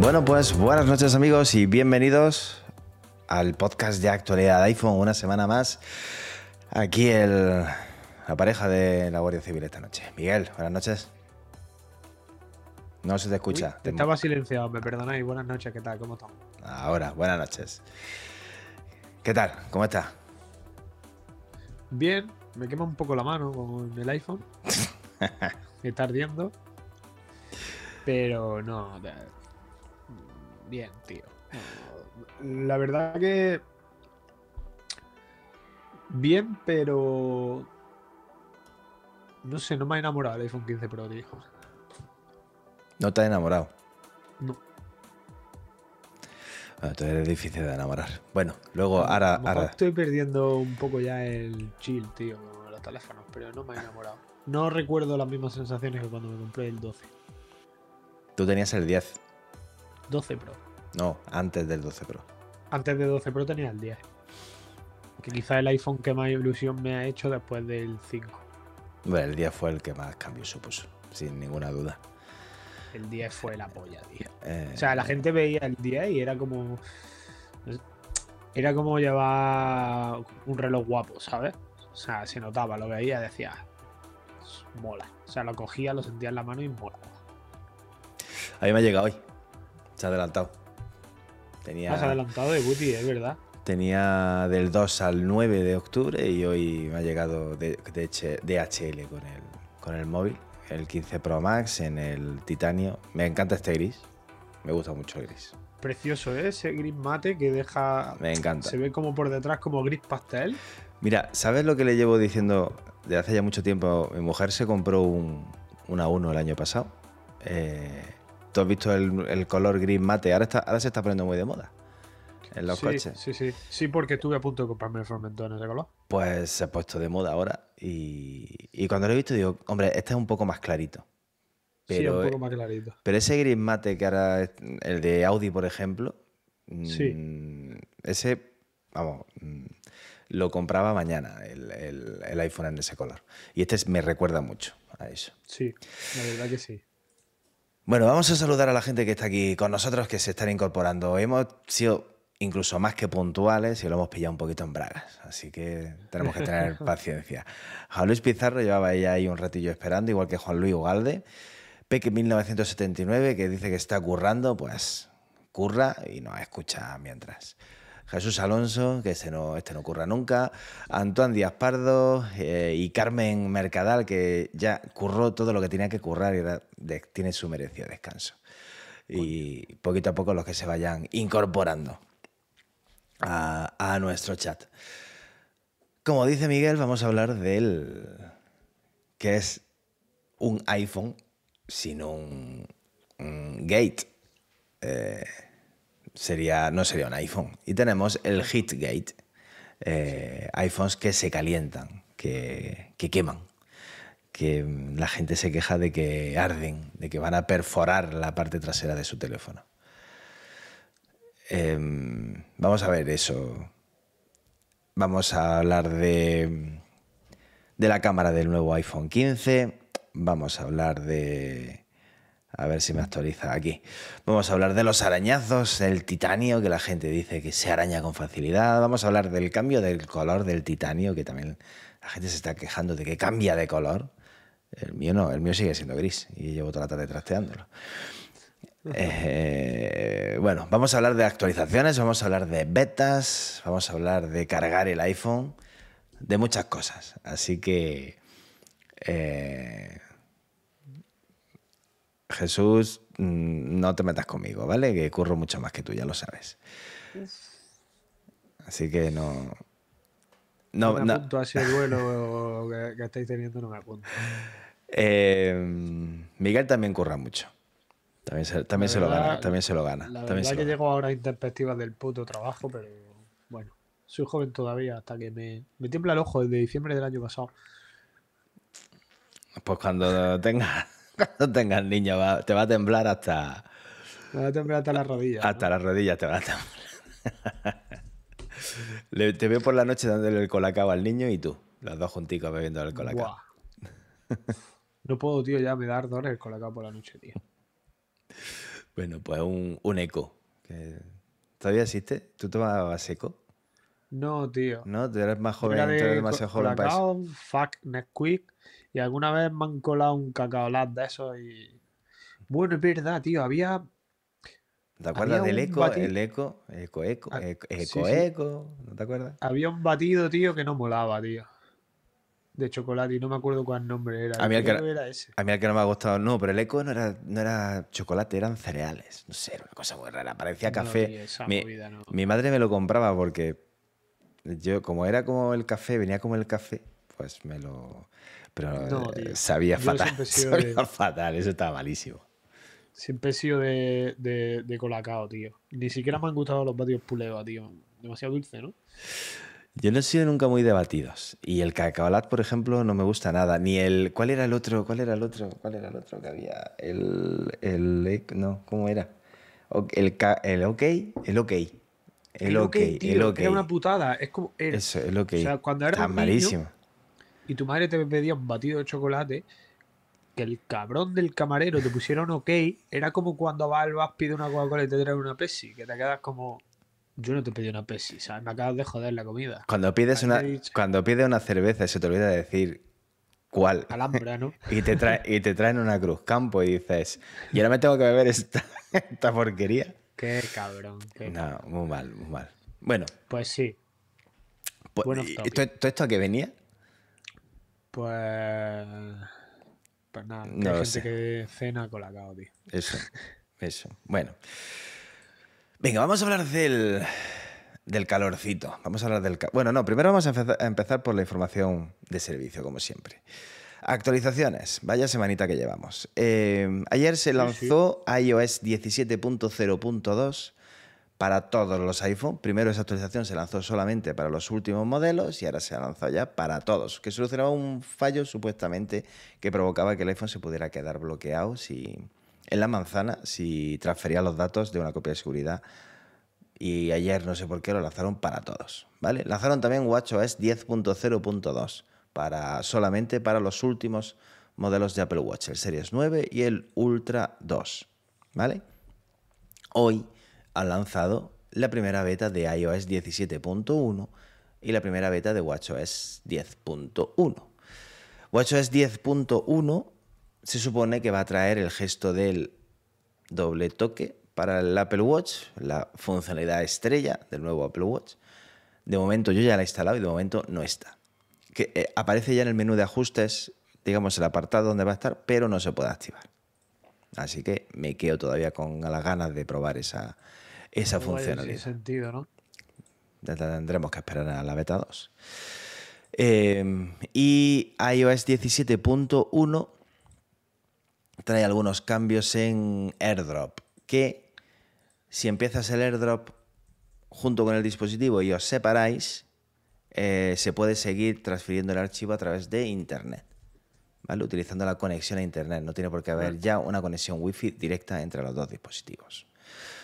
Bueno, pues buenas noches amigos y bienvenidos al podcast de actualidad de iPhone, una semana más. Aquí el, la pareja de la Guardia Civil esta noche. Miguel, buenas noches. No se te escucha. Uy, estaba silenciado, me perdonáis. Buenas noches, ¿qué tal? ¿Cómo estamos? Ahora, buenas noches. ¿Qué tal? ¿Cómo estás? Bien, me quema un poco la mano con el iPhone. me está ardiendo. Pero no. Bien, tío. La verdad que. Bien, pero. No sé, no me ha enamorado el iPhone 15 Pro, tío. ¿No te has enamorado? No. Bueno, tú eres difícil de enamorar. Bueno, luego ahora. Ahora... Estoy perdiendo un poco ya el chill, tío, con los teléfonos, pero no me ha enamorado. No recuerdo las mismas sensaciones que cuando me compré el 12. Tú tenías el 10. 12 Pro. No, antes del 12 Pro. Antes de 12 Pro tenía el 10. Que quizá el iPhone que más ilusión me ha hecho después del 5. Bueno, el 10 fue el que más cambio supuso, sin ninguna duda. El 10 fue la polla, tío. Eh, O sea, la gente veía el 10 y era como. Era como llevar un reloj guapo, ¿sabes? O sea, se notaba, lo veía, decía. Mola. O sea, lo cogía, lo sentía en la mano y mola. A mí me ha llegado hoy. Se ha adelantado. Tenía, Has adelantado de Booty, es verdad. Tenía del 2 al 9 de octubre y hoy me ha llegado DHL con el, con el móvil. El 15 Pro Max en el titanio. Me encanta este gris. Me gusta mucho el gris. Precioso, ¿eh? Ese gris mate que deja. Me encanta. Se ve como por detrás, como gris pastel. Mira, ¿sabes lo que le llevo diciendo de hace ya mucho tiempo? Mi mujer se compró un, una 1 el año pasado. Eh, ¿Tú has visto el, el color gris mate? Ahora, está, ahora se está poniendo muy de moda en los sí, coches. Sí, sí. Sí, porque estuve a punto de comprarme el Formentor en ese color. Pues se ha puesto de moda ahora. Y, y cuando lo he visto digo, hombre, este es un poco más clarito. sí, Pero, un poco más clarito. pero ese gris mate que ahora, el de Audi, por ejemplo, Sí. mm, ese, vamos, mm, lo compraba mañana el, el- el iPhone en ese color. Y este es- me recuerda mucho a eso. Sí, la verdad que sí. Bueno, vamos a saludar a la gente que está aquí con nosotros, que se están incorporando. Hemos sido incluso más que puntuales y lo hemos pillado un poquito en bragas, así que tenemos que tener paciencia. Juan Luis Pizarro llevaba ya ahí un ratillo esperando, igual que Juan Luis Ugalde. Peque 1979, que dice que está currando, pues curra y nos escucha mientras. Jesús Alonso, que este no, este no curra nunca. Antoine Díaz Pardo eh, y Carmen Mercadal, que ya curró todo lo que tenía que currar y de- tiene su merecido descanso. Y poquito a poco los que se vayan incorporando a, nuestro chat. Como dice Miguel, vamos a hablar del que es un iPhone, sino un, Gate. Eh, sería, no sería un iPhone. Y tenemos el HeatGate. eh, iPhones que se calientan, que, que queman. Que la gente se queja de que arden, de que van a perforar la parte trasera de su teléfono. Em, vamos a ver eso. Vamos a hablar de, de la cámara del nuevo iPhone 15. Vamos a hablar de... A ver si me actualiza aquí. Vamos a hablar de los arañazos, el titanio, que la gente dice que se araña con facilidad. Vamos a hablar del cambio del color del titanio, que también la gente se está quejando de que cambia de color. El mío no, el mío sigue siendo gris y llevo toda la tarde trasteándolo. Eh, bueno, vamos a hablar de actualizaciones, vamos a hablar de betas, vamos a hablar de cargar el iPhone, de muchas cosas. Así que, eh, Jesús, mm, no te metas conmigo, ¿vale? Que curro mucho más que tú, ya lo sabes. Así que no... No, No, me no. apunto a ese duelo que, que estáis teniendo, no me apunto. Eh, Miguel también curra mucho. También se, también se lo gana, también se lo gana. La verdad que llego ahora en perspectiva del puto trabajo, pero bueno, soy joven todavía hasta que me, me tiembla el ojo desde diciembre del año pasado. pues cuando tengas cuando tengas niño va- te va a temblar hasta, Me va a temblar hasta las rodillas. ¿no? hasta las rodillas, te va a temblar. Le- te veo por la noche dándole el colacao al niño y tú, los dos junticos bebiendo el colacao. Buah. No puedo, tío, ya me da ardor el colacao por la noche, tío. Bueno, pues un, un eco. que ¿Todavía existe? ¿Tú tomabas eco? No, tío. ¿No? Tú eres más joven, tú eres demasiado joven para eso. fuck, Nesquik. Y alguna vez me han colado un cacao lat de esos y... Bueno, es verdad, tío. Había... ¿Te acuerdas había del eco? El eco, eco, eco, Ah, eco, sí, eco, sí. eco, ¿no te acuerdas? Había un batido, tío, que no molaba, tío. De chocolate y no me acuerdo cuál nombre era. A mí el que- era ese. A mí el que no me ha gustado, no, pero el eco no era, no era chocolate, eran cereales. No sé, era una cosa muy rara. Parecía café. mi, movida no. mi madre me lo compraba porque yo, como era como el café, venía como el café, pues me lo. Pero No, eh, tío. sabía fatal. Sabía de- fatal, eso estaba malísimo. Siempre he sido de, de, de colacao, tío. Ni siquiera me han gustado los batidos puleva, tío. Demasiado dulce, ¿no? Yo no he sido nunca muy de batidos. Y el cacaolat, por ejemplo, no me gusta nada. Ni el. ¿Cuál era el otro? ¿Cuál era el otro? ¿Cuál era el otro que había? El. el no, ¿cómo era? El, el OK. El OK. El OK. tío, El OK. Era una putada. Es como. Eso, el OK. O sea, cuando eras niño- malísimo. y tu madre te pedía un batido de chocolate, que el cabrón del camarero te pusiera un ok, era como cuando vas al pide una Coca-Cola y te trae una Pepsi, que te quedas como. Yo no te pedí una Pepsi, ¿sabes? Me acabas de joder la comida. Cuando pides, una, dicho. cuando pides una cerveza se te olvida decir cuál. Alhambra, ¿no? Y te, trae, y te traen una cruz campo y dices, ¿y ahora me tengo que beber esta, esta porquería? Qué cabrón. qué- No, muy mal, muy mal. Bueno, Pues sí, pues, Buen ¿y off topic. ¿todo, todo esto a qué venía? pues. Pues nada, No hay gente sé. que cena con la cao, tío. Eso, eso. Bueno. Venga, vamos a hablar del, del calorcito. Vamos a hablar del... Bueno, no, primero vamos a empezar, por la información de servicio, como siempre. Actualizaciones. Vaya semanita que llevamos. Eh, ayer se sí. lanzó iOS 17.0.2 para todos los iPhone. Primero esa actualización se lanzó solamente para los últimos modelos y ahora se ha lanzado ya para todos, que solucionaba un fallo supuestamente que provocaba que el iPhone se pudiera quedar bloqueado si, en la manzana si transfería los datos de una copia de seguridad. Y ayer no sé por qué lo lanzaron para todos, ¿vale? Lanzaron también WatchOS 10.0.2 para solamente para los últimos modelos de Apple Watch, el Series 9 y el Ultra 2, ¿vale? Hoy han lanzado la primera beta de iOS 17.1 y la primera beta de WatchOS 10.1. WatchOS 10.1 se supone que va a traer el gesto del doble toque para el Apple Watch, la funcionalidad estrella del nuevo Apple Watch. De momento yo ya la he instalado y de momento no está. Que eh, aparece ya en el menú de ajustes, digamos el apartado donde va a estar, pero no se puede activar. Así que me quedo todavía con las ganas de probar esa, esa Guay, funcionalidad. Sentido, ¿no? Ya Tendremos que esperar a la beta 2. Eh, y iOS 17.1 trae algunos cambios en AirDrop. Que si empiezas el AirDrop junto con el dispositivo y os separáis, eh, se puede seguir transfiriendo el archivo a través de Internet. ¿Vale? Utilizando la conexión a Internet. No tiene por qué haber ya una conexión Wi-Fi directa entre los dos dispositivos.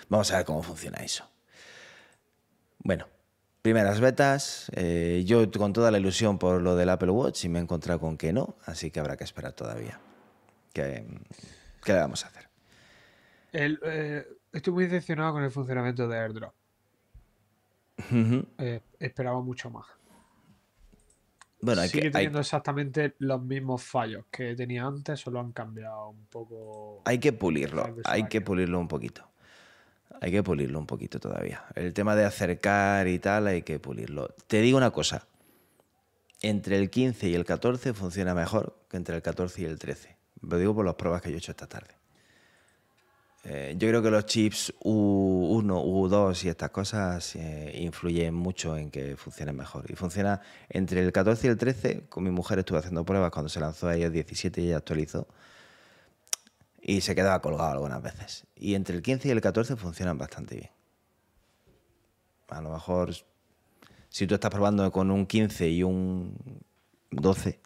Vamos a ver cómo funciona eso. Bueno, primeras betas. eh, yo con toda la ilusión por lo del Apple Watch y me he encontrado con que no, así que habrá que esperar todavía. ¿Qué, qué le vamos a hacer? El, eh, estoy muy decepcionado con el funcionamiento de AirDrop. Eh, esperaba mucho más. Bueno, hay Sigue que, hay, teniendo exactamente los mismos fallos que tenía antes, solo han cambiado un poco. hay que pulirlo, hay que pulirlo un poquito. Hay que pulirlo un poquito todavía. El tema de acercar y tal, hay que pulirlo. Te digo una cosa. Entre el 15 y el 14 funciona mejor que entre el 14 y el 13. Lo digo por las pruebas que yo he hecho esta tarde. Eh, yo creo que los chips U1, U2 y estas cosas eh, influyen mucho en que funcionen mejor. Y funciona entre el 14 y el 13. Con mi mujer estuve haciendo pruebas cuando se lanzó a iOS 17 y ella actualizó. Y se quedaba colgado algunas veces. Y entre el 15 y el 14 funcionan bastante bien. A lo mejor, si tú estás probando con un 15 y un 12,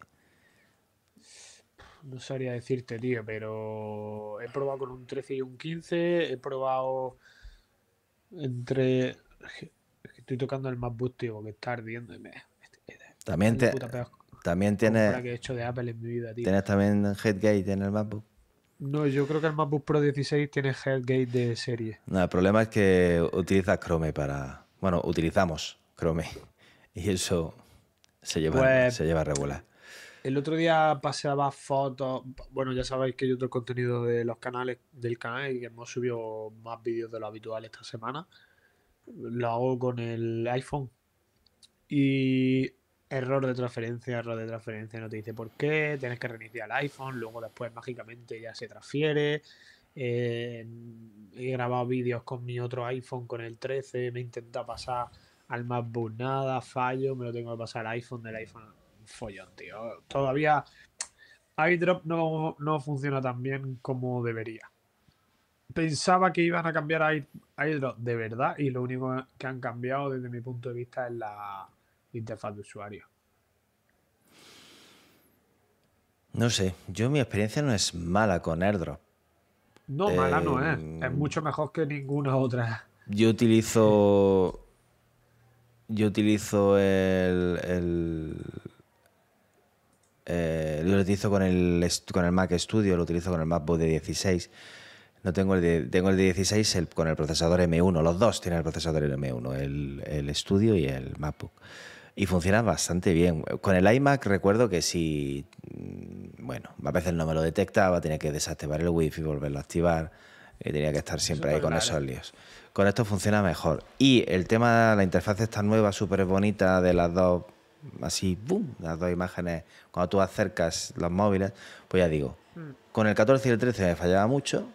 no sabría decirte, tío, pero he probado con un 13 y un 15, he probado entre... Estoy tocando el MacBook, tío, que está ardiendo. Y me... También, te, también tienes... que he hecho de Apple en mi vida, tío. ¿Tienes también Headgate en el MacBook? No, yo creo que el MacBook Pro 16 tiene Headgate de serie. No, el problema es que utilizas Chrome para... Bueno, utilizamos Chrome. Y eso se lleva, pues se lleva regular. El otro día paseaba fotos. Bueno, ya sabéis que yo otro contenido de los canales del canal y que hemos subido más vídeos de lo habitual esta semana. Lo hago con el iPhone. Y error de transferencia, error de transferencia, no te dice por qué, tienes que reiniciar el iPhone, luego después mágicamente ya se transfiere. Eh, he grabado vídeos con mi otro iPhone, con el 13, me intenta pasar al MacBook nada, fallo, me lo tengo que pasar al iPhone del iPhone follón, tío. Todavía iDrop no, no funciona tan bien como debería. Pensaba que iban a cambiar iDrop de verdad y lo único que han cambiado desde mi punto de vista es la interfaz de usuario. No sé, yo mi experiencia no es mala con AirDrop. No, mala no es. Es em, mucho mejor que ninguna otra. Yo utilizo. Yo utilizo el, eh, lo utilizo con el, con el Mac Studio, lo utilizo con el MacBook de 16. No tengo el de, tengo el de 16 con el procesador M1. Los dos tienen el procesador M1, el, el Studio y el MacBook. Y funciona bastante bien. Con el iMac recuerdo que si, mm, bueno, a veces no me lo detectaba, tenía que desactivar el wifi, volverlo a activar, y tenía que estar siempre ahí con esos líos. Con esto funciona mejor. Y el tema, la interfaz está nueva, súper bonita, de las dos así, boom, las dos imágenes, cuando tú acercas los móviles, pues ya digo, mm. con el 14 y el 13 me fallaba mucho,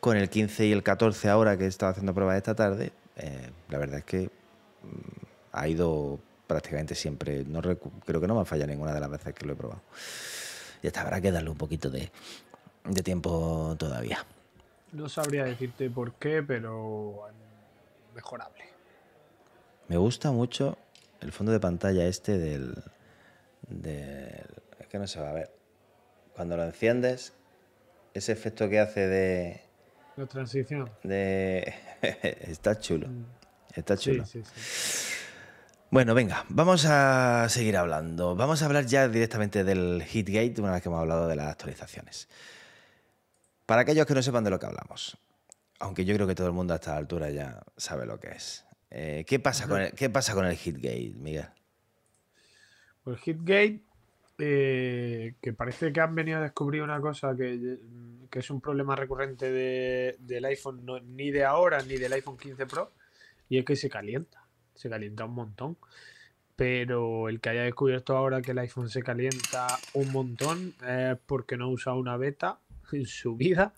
con el 15 y el 14 ahora que he estado haciendo pruebas esta tarde, eh, la verdad es que mm, ha ido prácticamente siempre, no creo que no me ha fallado ninguna de las veces que lo he probado. Y hasta habrá que darle un poquito de, de tiempo todavía. No sabría decirte por qué, pero mejorable. Me gusta mucho el fondo de pantalla este del, Es que no se va a ver. Cuando lo enciendes, ese efecto que hace de... La transición. De... Está chulo. Mm. Está chulo. Bueno, venga, vamos a seguir hablando. Vamos a hablar ya directamente del Hitgate una vez que hemos hablado de las actualizaciones. Para aquellos que no sepan de lo que hablamos, aunque yo creo que todo el mundo a esta altura ya sabe lo que es. Eh, ¿qué, pasa con el, ¿Qué pasa con el Hitgate, Miguel? Pues el Hitgate, eh, que parece que han venido a descubrir una cosa que, es un problema recurrente del iPhone, ni de ahora ni del iPhone 15 Pro, y es que se calienta. Se calienta un montón. Pero el que haya descubierto ahora que el iPhone se calienta un montón es porque no usa una beta en su vida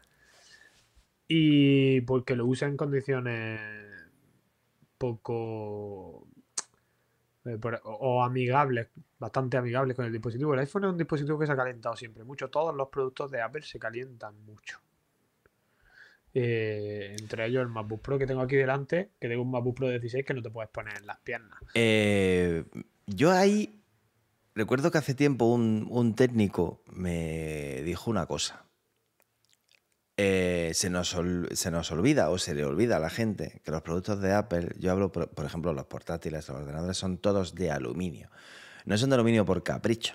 y porque lo usa en condiciones poco eh, o amigables, bastante amigables con el dispositivo. El iPhone es un dispositivo que se ha calentado siempre mucho. Todos los productos de Apple se calientan mucho. Eh, entre ellos el MacBook Pro que tengo aquí delante, que tengo un MacBook Pro 16 que no te puedes poner en las piernas. Eh, yo ahí recuerdo que hace tiempo un técnico me dijo una cosa. Eh, se, nos se, nos olvida o se le olvida a la gente que los productos de Apple, yo hablo, por, ejemplo, los portátiles, los ordenadores, son todos de aluminio. No son de aluminio por capricho.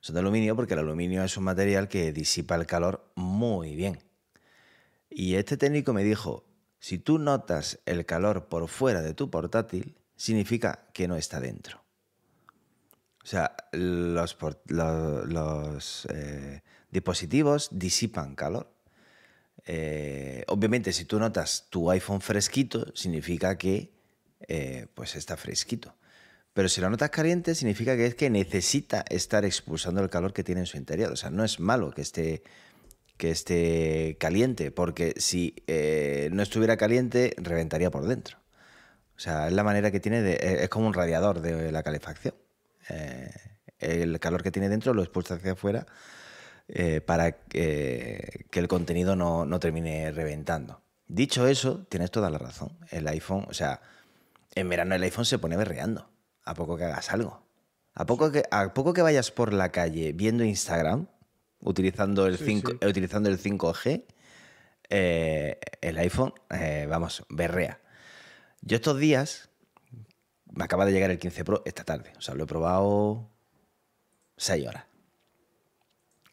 Son de aluminio porque el aluminio es un material que disipa el calor muy bien. Y este técnico me dijo, si tú notas el calor por fuera de tu portátil, significa que no está dentro. O sea, los, los, eh, dispositivos disipan calor. Eh, obviamente, si tú notas tu iPhone fresquito, significa que eh, pues está fresquito. Pero si lo notas caliente, significa que es que necesita estar expulsando el calor que tiene en su interior. O sea, no es malo que esté, que esté caliente, porque si eh, no estuviera caliente, reventaría por dentro. O sea, es la manera que tiene de. Es como un radiador de la calefacción. el calor que tiene dentro lo expulsa hacia afuera eh, para que, el contenido no, termine reventando. Dicho eso, tienes toda la razón. El iPhone, o sea, en verano el iPhone se pone berreando, a poco que hagas algo. A poco que, a poco que vayas por la calle viendo Instagram, utilizando el, Sí, 5, sí. eh, utilizando el 5G, eh, el iPhone, vamos, berrea. Yo estos días, me acaba de llegar el 15 Pro esta tarde, o sea, lo he probado 6 horas.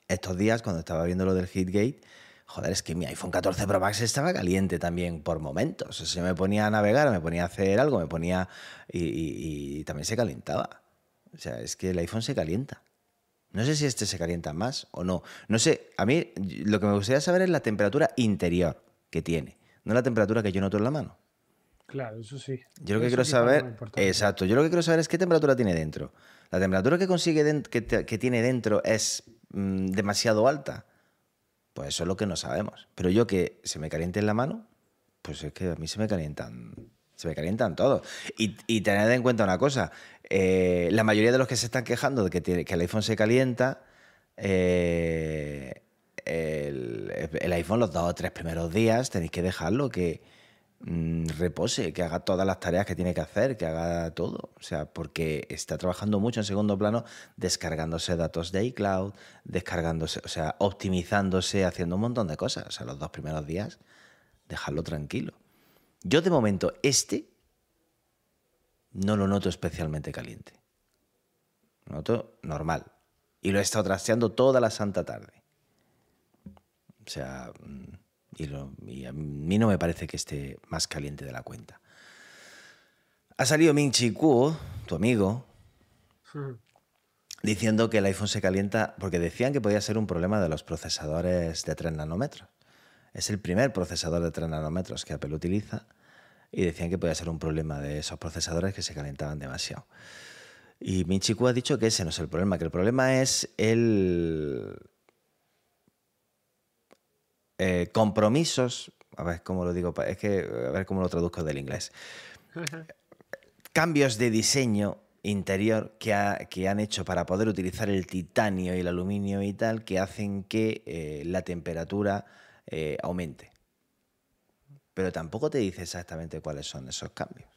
Estos días, cuando estaba viendo lo del Hitgate, joder, es que mi iPhone 14 Pro Max estaba caliente también por momentos. O sea, me ponía a navegar, me ponía a hacer algo, me ponía. y, y- y también se calentaba. O sea, es que el iPhone se calienta. No sé si este se calienta más o no. No sé, a mí lo que me gustaría saber es la temperatura interior que tiene, no la temperatura que yo noto en la mano. Claro, eso sí. Yo lo que Eso quiero saber, exacto, yo lo que quiero saber es qué temperatura tiene dentro. La temperatura que consigue que, te- que tiene dentro es mm, demasiado alta. Pues eso es lo que no sabemos. Pero yo que se me caliente en la mano, pues es que a mí se me calientan, se me calientan todos. Y, tened en cuenta una cosa, eh, la mayoría de los que se están quejando de que, el iPhone se calienta, eh, el, iPhone los dos o tres primeros días tenéis que dejarlo que repose, que haga todas las tareas que tiene que hacer, que haga todo. O sea, porque está trabajando mucho en segundo plano, descargándose datos de iCloud, descargándose, o sea, optimizándose, haciendo un montón de cosas. O sea, los dos primeros días, dejarlo tranquilo. Yo de momento, este no lo noto especialmente caliente. Lo noto normal. Y lo he estado trasteando toda la santa tarde. O sea, mm, y, lo- y a mí no me parece que esté más caliente de la cuenta. Ha salido Ming Chi Kuo, tu amigo, diciendo que el iPhone se calienta porque decían que podía ser un problema de los procesadores de 3 nanómetros. Es el primer procesador de 3 nanómetros que Apple utiliza y decían que podía ser un problema de esos procesadores que se calentaban demasiado. Y Minchiku ha dicho que ese no es el problema, que el problema es el eh, compromisos. A ver cómo lo digo, es que a ver cómo lo traduzco del inglés. Cambios de diseño interior que, ha- que han hecho para poder utilizar el titanio y el aluminio y tal, que hacen que eh, la temperatura eh, aumente. Pero tampoco te dice exactamente cuáles son esos cambios.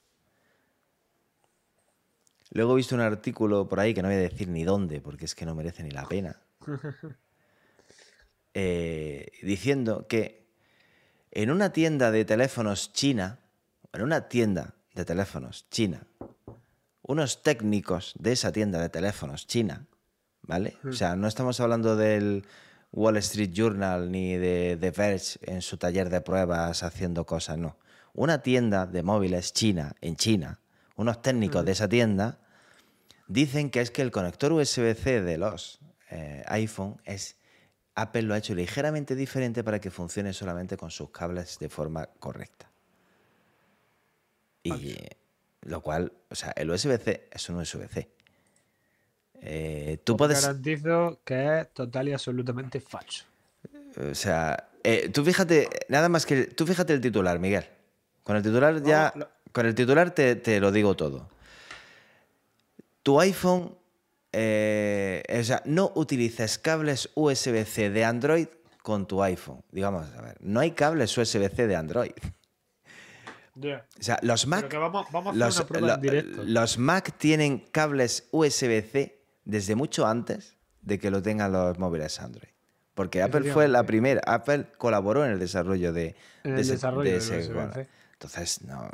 Luego he visto un artículo por ahí que no voy a decir ni dónde, porque es que no merece ni la pena, eh, diciendo que en una tienda de teléfonos china, en una tienda de teléfonos china, unos técnicos de esa tienda de teléfonos china, ¿vale? O sea, no estamos hablando del Wall Street Journal ni de The Verge en su taller de pruebas haciendo cosas, no. Una tienda de móviles china, en China, unos técnicos de esa tienda dicen que es que el conector USB-C de los eh, iPhone es Apple lo ha hecho ligeramente diferente para que funcione solamente con sus cables de forma correcta. Y lo cual, o sea, el USB-C es un USB-C. Eh, tú Os puedes, garantizo que es total y absolutamente falso. o sea, eh, tú fíjate, nada más que, tú fíjate el titular, Miguel. Con el titular ya, con el titular te, te lo digo todo. Tu iPhone, eh, o sea, no utilices cables USB-C de Android con tu iPhone. Digamos, a ver, no hay cables USB-C de Android. O sea, los Mac, vamos, vamos los, lo- Mac tienen cables USB-C desde mucho antes de que lo tengan los móviles Android. Porque Apple fue la primera, Apple colaboró en el desarrollo de, En de el ese- desarrollo de del ese- USB-C. bueno, entonces, no.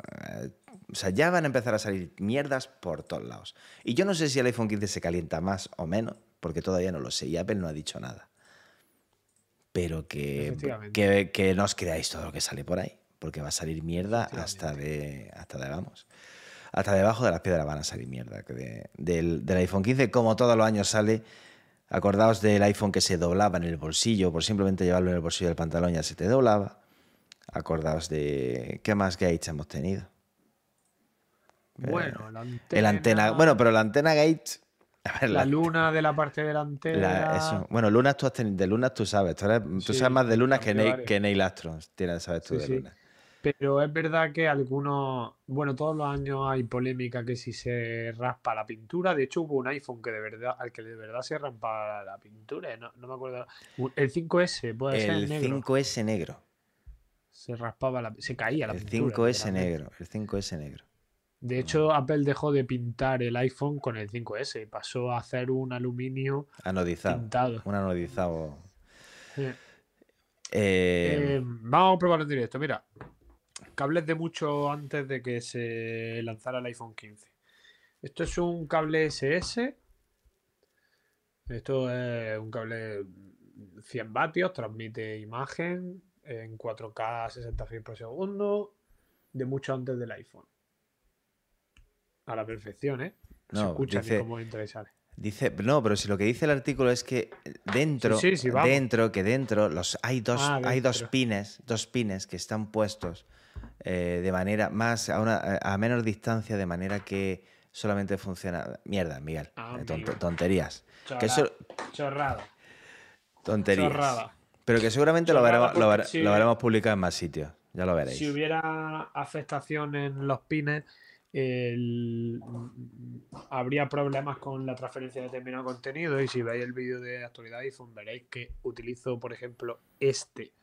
O sea, ya van a empezar a salir mierdas por todos lados. Y yo no sé si el iPhone 15 se calienta más o menos, porque todavía no lo sé. Y Apple no ha dicho nada. Pero que, que no os creáis todo lo que sale por ahí. Porque va a salir mierda hasta de. hasta de vamos. Hasta debajo de las piedras van a salir mierda. que de- del, del iPhone 15, como todos los años sale. Acordaos del iPhone que se doblaba en el bolsillo, por simplemente llevarlo en el bolsillo del pantalón ya se te doblaba. Acordaos de. ¿Qué más gates hemos tenido? Bueno, la antena. El antena. Bueno, pero la antena gate. A ver, La la- luna de la parte delantera. la- eso. Bueno, lunas tú has tenido. De lunas tú sabes. Tú, eres- tú Sí, sabes más de lunas que Neil, que Neil Armstrong. Tienes, sabes tú Sí, de sí. lunas. Pero es verdad que algunos, bueno, todos los años hay polémica que si se raspa la pintura. De hecho, hubo un iPhone que de verdad, al que de verdad se raspa la pintura. No, no me acuerdo. El 5S, puede ser El negro. 5S negro. Se raspaba la, se caía la El pintura. 5S literalmente. negro. El 5S negro. De hecho, Apple dejó de pintar el iPhone con el 5S y pasó a hacer un aluminio Anodizado. pintado. Un anodizado. Eh, Eh, eh, vamos a probarlo en directo. Mira, cables de mucho antes de que se lanzara el iPhone 15. Esto es un cable SS. Esto es un cable 100 vatios, transmite imagen en 4K 60 frames por segundo, de mucho antes del iPhone. A la perfección, ¿eh? Se No, escucha dice- cómo entra y sale. Dice, no, pero si lo que dice el artículo es que dentro, Sí, sí, sí, vamos. dentro, que dentro los hay dos, Ah, hay dos pines, dos pines que están puestos eh, de manera más a una a menor distancia, de manera que solamente funciona. Mierda, Miguel, Ah, eh, tonterías, Chorra- que Chorrada. tonterías. Chorrada. Pero que seguramente lo veremos, lo, porque vere- si- lo veremos publicado en más sitios. Ya lo veréis. Si hubiera afectación en los pines, habría problemas con la transferencia de determinado contenido. Y si veis el vídeo de actualidad iPhone, veréis que utilizo, por ejemplo, este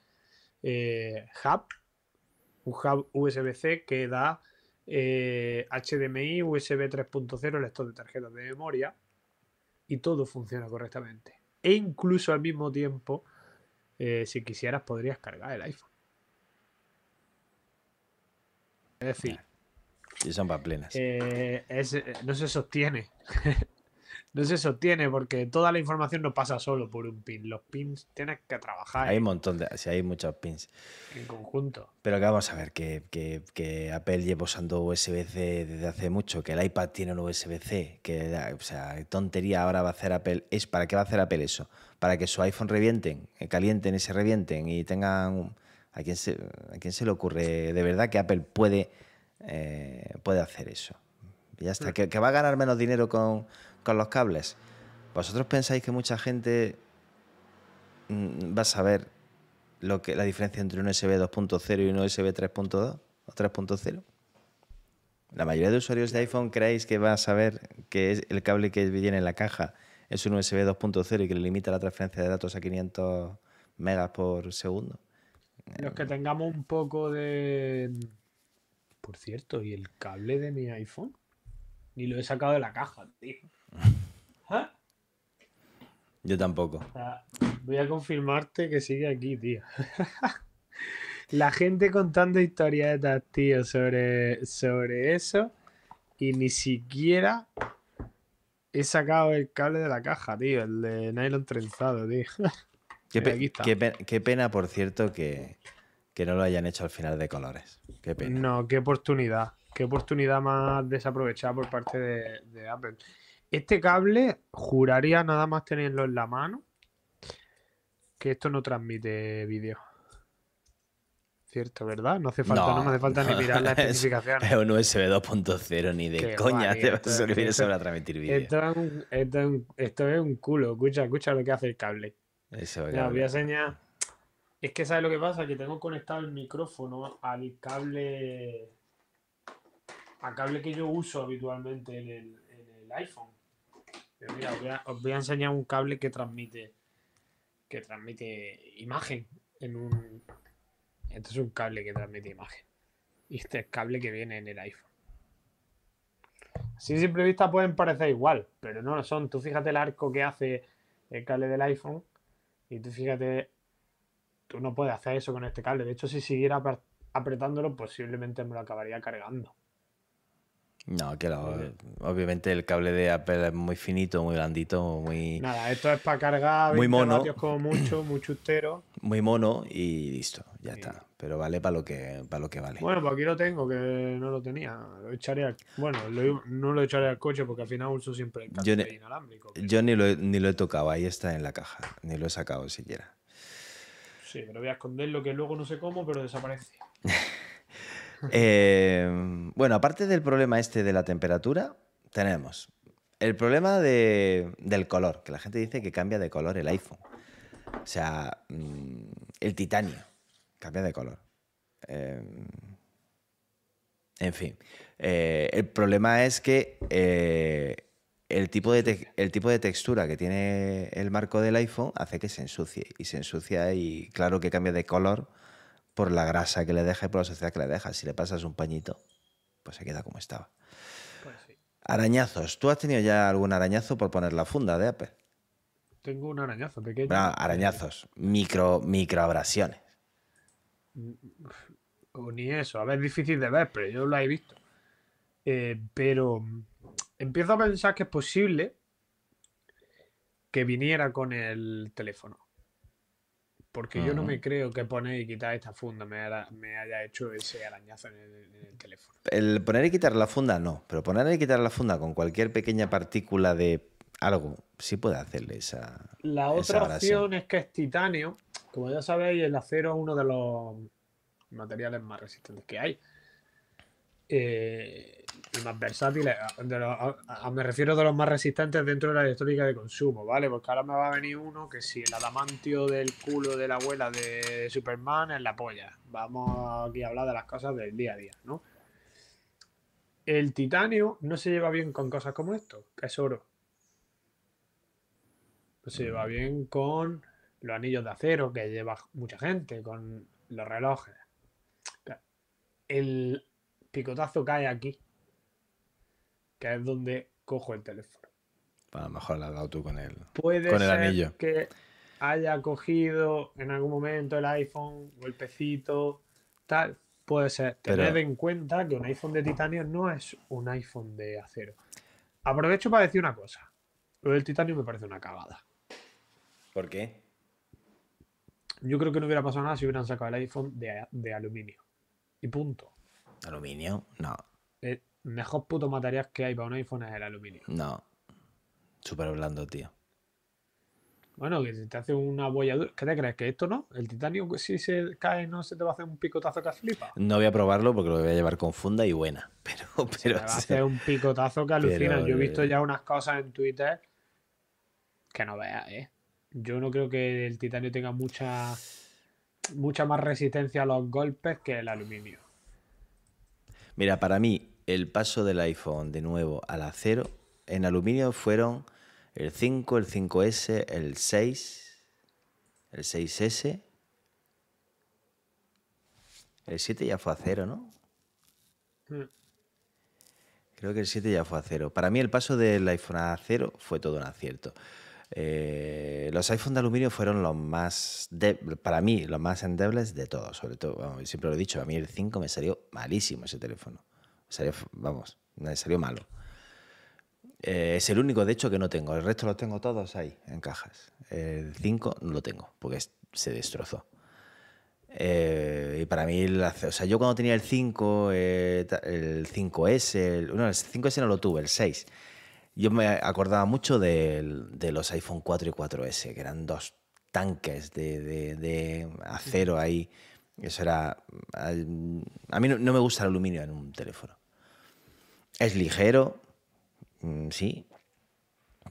eh, hub, un hub USB-C que da HDMI, USB 3.0, lector de tarjetas de memoria, y todo funciona correctamente. E incluso al mismo tiempo, eh, si quisieras, podrías cargar el iPhone. Es decir, Y son paplinas. eh, es- eh, no se sostiene. no se sostiene porque toda la información no pasa solo por un pin. Los pins tienes que trabajar hay un montón de, sí, hay muchos pins. en conjunto. Pero que vamos a ver, que, que- que Apple lleva usando USB-C desde hace mucho, que el iPad tiene un USB-C, que o sea, tontería ahora va a hacer Apple. Es, ¿Para qué va a hacer Apple eso? Para que su iPhone revienten, eh, calienten y se revienten y tengan... ¿A quién se, a quién se le ocurre de verdad que Apple puede, eh, puede hacer eso? Y ya está. ¿Que, que va a ganar menos dinero con, con los cables? ¿Vosotros pensáis que mucha gente mm, va a saber lo que, la diferencia entre un USB 2.0 y un USB 3.2 o 3.0? La mayoría de usuarios de iPhone creéis que va a saber que es el cable que viene en la caja es un USB 2.0 y que le limita la transferencia de datos a 500 megas por segundo. Los que tengamos un poco de... Por cierto, ¿y el cable de mi iPhone? Ni lo he sacado de la caja, tío. ¿Ah? Yo tampoco. O sea, voy a confirmarte que sigue aquí, tío. La gente contando historietas, tío, sobre, sobre eso. Y ni siquiera he sacado el cable de la caja, tío. El de nylon trenzado, tío. Qué, Mira, pe- aquí está. qué pe- qué pena, por cierto, que, que no lo hayan hecho al final de colores. Qué pena. No, qué oportunidad. Qué oportunidad más desaprovechada por parte de, de Apple. Este cable, juraría nada más tenerlo en la mano, que esto no transmite vídeo. Cierto, ¿verdad? No hace falta, no, me hace falta ni mirar las es- especificaciones. Es un USB 2.0, ni de Qué coña guay, te va a servir eso para transmitir vídeo. Esto es, un, esto, es un, esto es un culo. Escucha, escucha lo que hace el cable. Eso, claro. voy a enseñar. Es que ¿sabes lo que pasa? Que tengo conectado el micrófono al cable. Al cable que yo uso habitualmente en el, el iPhone. Pero mira, os voy, a, enseñar un cable que transmite. Que transmite imagen en un. Este es un cable que transmite imagen. Y este es cable que viene en el iPhone. Así simple vista pueden parecer igual, pero no lo son. Tú fíjate el arco que hace el cable del iPhone y tú fíjate, tú no puedes hacer eso con este cable. De hecho, si siguiera apre- apretándolo, posiblemente me lo acabaría cargando. No, que lo- obviamente el cable de Apple es muy finito, muy blandito, muy, Nada, esto es para cargar Muy 20 mono. como mucho, muy chustero. muy mono y listo, ya Sí. está. Pero vale para lo que para lo que vale. Bueno, pues aquí lo tengo, que no lo tenía. Lo echaré al... Bueno, lo- no lo echaré al coche porque al final uso siempre el Yo cable ne- inalámbrico. pero- Yo ni lo, ni lo he tocado, ahí está en la caja, ni lo he sacado siquiera. Sí, pero voy a esconderlo que luego no sé cómo, pero desaparece. Eh, bueno, aparte del problema este de la temperatura, tenemos el problema de- del color, que la gente dice que cambia de color el iPhone. O sea, mm, el titanio cambia de color. Eh, en fin, eh, el problema es que el, tipo de el tipo de textura que tiene el marco del iPhone hace que se ensucie. Y se ensucia y claro que cambia de color por la grasa que le deja y por la suciedad que le deja. Si le pasas un pañito, pues se queda como estaba. Pues sí. Arañazos. ¿Tú has tenido ya algún arañazo por poner la funda de Apple? tengo un arañazo pequeño. Arañazos, micro, microabrasiones. O ni eso, a ver, es difícil de ver, pero yo lo he visto. Eh, pero mm, empiezo a pensar que es posible que viniera con el teléfono. Porque yo no me creo que poner y quitar esta funda me, haya- me haya hecho ese arañazo en el, en el teléfono. El poner y quitar la funda no, pero poner y quitar la funda con cualquier pequeña partícula de algo sí puede hacerle esa. La esa otra opción es que es titanio. Como ya sabéis, el acero es uno de los materiales más resistentes que hay. Eh, y más versátiles. de los- me refiero de los más resistentes dentro de la electrónica de consumo, ¿vale? Porque ahora me va a venir uno que si el adamantio del culo de la abuela de Superman es la polla. Vamos aquí a hablar de las cosas del día a día, ¿no? El titanio no se lleva bien con cosas como esto, que es oro. No se lleva bien con los anillos de acero que lleva mucha gente, con los relojes. El picotazo cae aquí, que es donde cojo el teléfono. A lo mejor la has dado tú con él. Puede Con el ser anillo. que haya cogido en algún momento el iPhone, golpecito, tal. Puede ser. Pero- Tened en cuenta que un iPhone de titanio no es un iPhone de acero. Aprovecho para decir una cosa. Lo del titanio me parece una cagada. ¿Por qué? Yo creo que no hubiera pasado nada si hubieran sacado el iPhone de, de aluminio. Y punto. ¿Aluminio? No, El mejor puto material que hay para un iPhone es el aluminio. no. Súper blando, tío. Bueno, que si te hace una bolladura. ¿Qué te crees? ¿Que esto no? ¿El titanio, si se cae, no se te va a hacer un picotazo que flipa? No voy a probarlo porque lo voy a llevar con funda y buena. Pero, Se pero te va a hacer un picotazo que alucina. pero, Yo he visto ya unas cosas en Twitter que no veas, ¿eh? Yo no creo que el titanio tenga mucha, mucha más resistencia a los golpes que el aluminio. Mira, para mí, el paso del iPhone de nuevo al acero en aluminio fueron el 5, el 5S, el 6, el 6S. El 7 ya fue acero, ¿no? Mm. Creo que el 7 ya fue acero. Para mí el paso del iPhone a acero fue todo un acierto. Eh, los iPhone de aluminio fueron los más, de- para mí, los más endebles de todos. Sobre todo, vamos, siempre lo he dicho, a mí el 5 me salió malísimo ese teléfono. Salió, vamos, me salió malo. Eh, es el único, de hecho, que no tengo. El resto los tengo todos ahí, en cajas. El 5 no lo tengo, porque se destrozó. Eh, y para mí, ace- o sea, yo cuando tenía el 5, eh, el 5S, el, no, el 5S no lo tuve, el 6, yo me acordaba mucho del- de, los iPhone 4 y 4S, que eran dos tanques de, de- de acero ahí. Eso era... A, mí no, no me gusta el aluminio en un teléfono. Es ligero, mm, sí,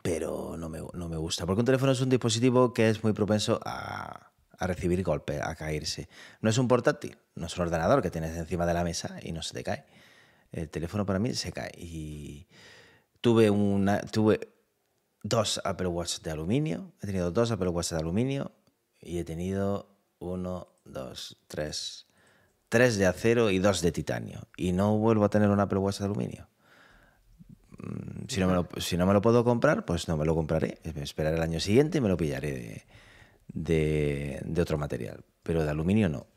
pero no me, no me gusta. Porque un teléfono es un dispositivo que es muy propenso a, a recibir golpes, a caerse. No es un portátil, no es un ordenador que tienes encima de la mesa y no se te cae. El teléfono para mí se cae. Y tuve, una, tuve dos Apple Watch de aluminio, he tenido dos Apple Watch de aluminio y he tenido uno, dos, tres, tres de acero y dos de titanio. Y no vuelvo a tener un Apple Watch de aluminio. Mm, Si no, me lo, si no me lo puedo comprar, pues no me lo compraré. Me esperaré el año siguiente y me lo pillaré de, de, de otro material. Pero de aluminio no.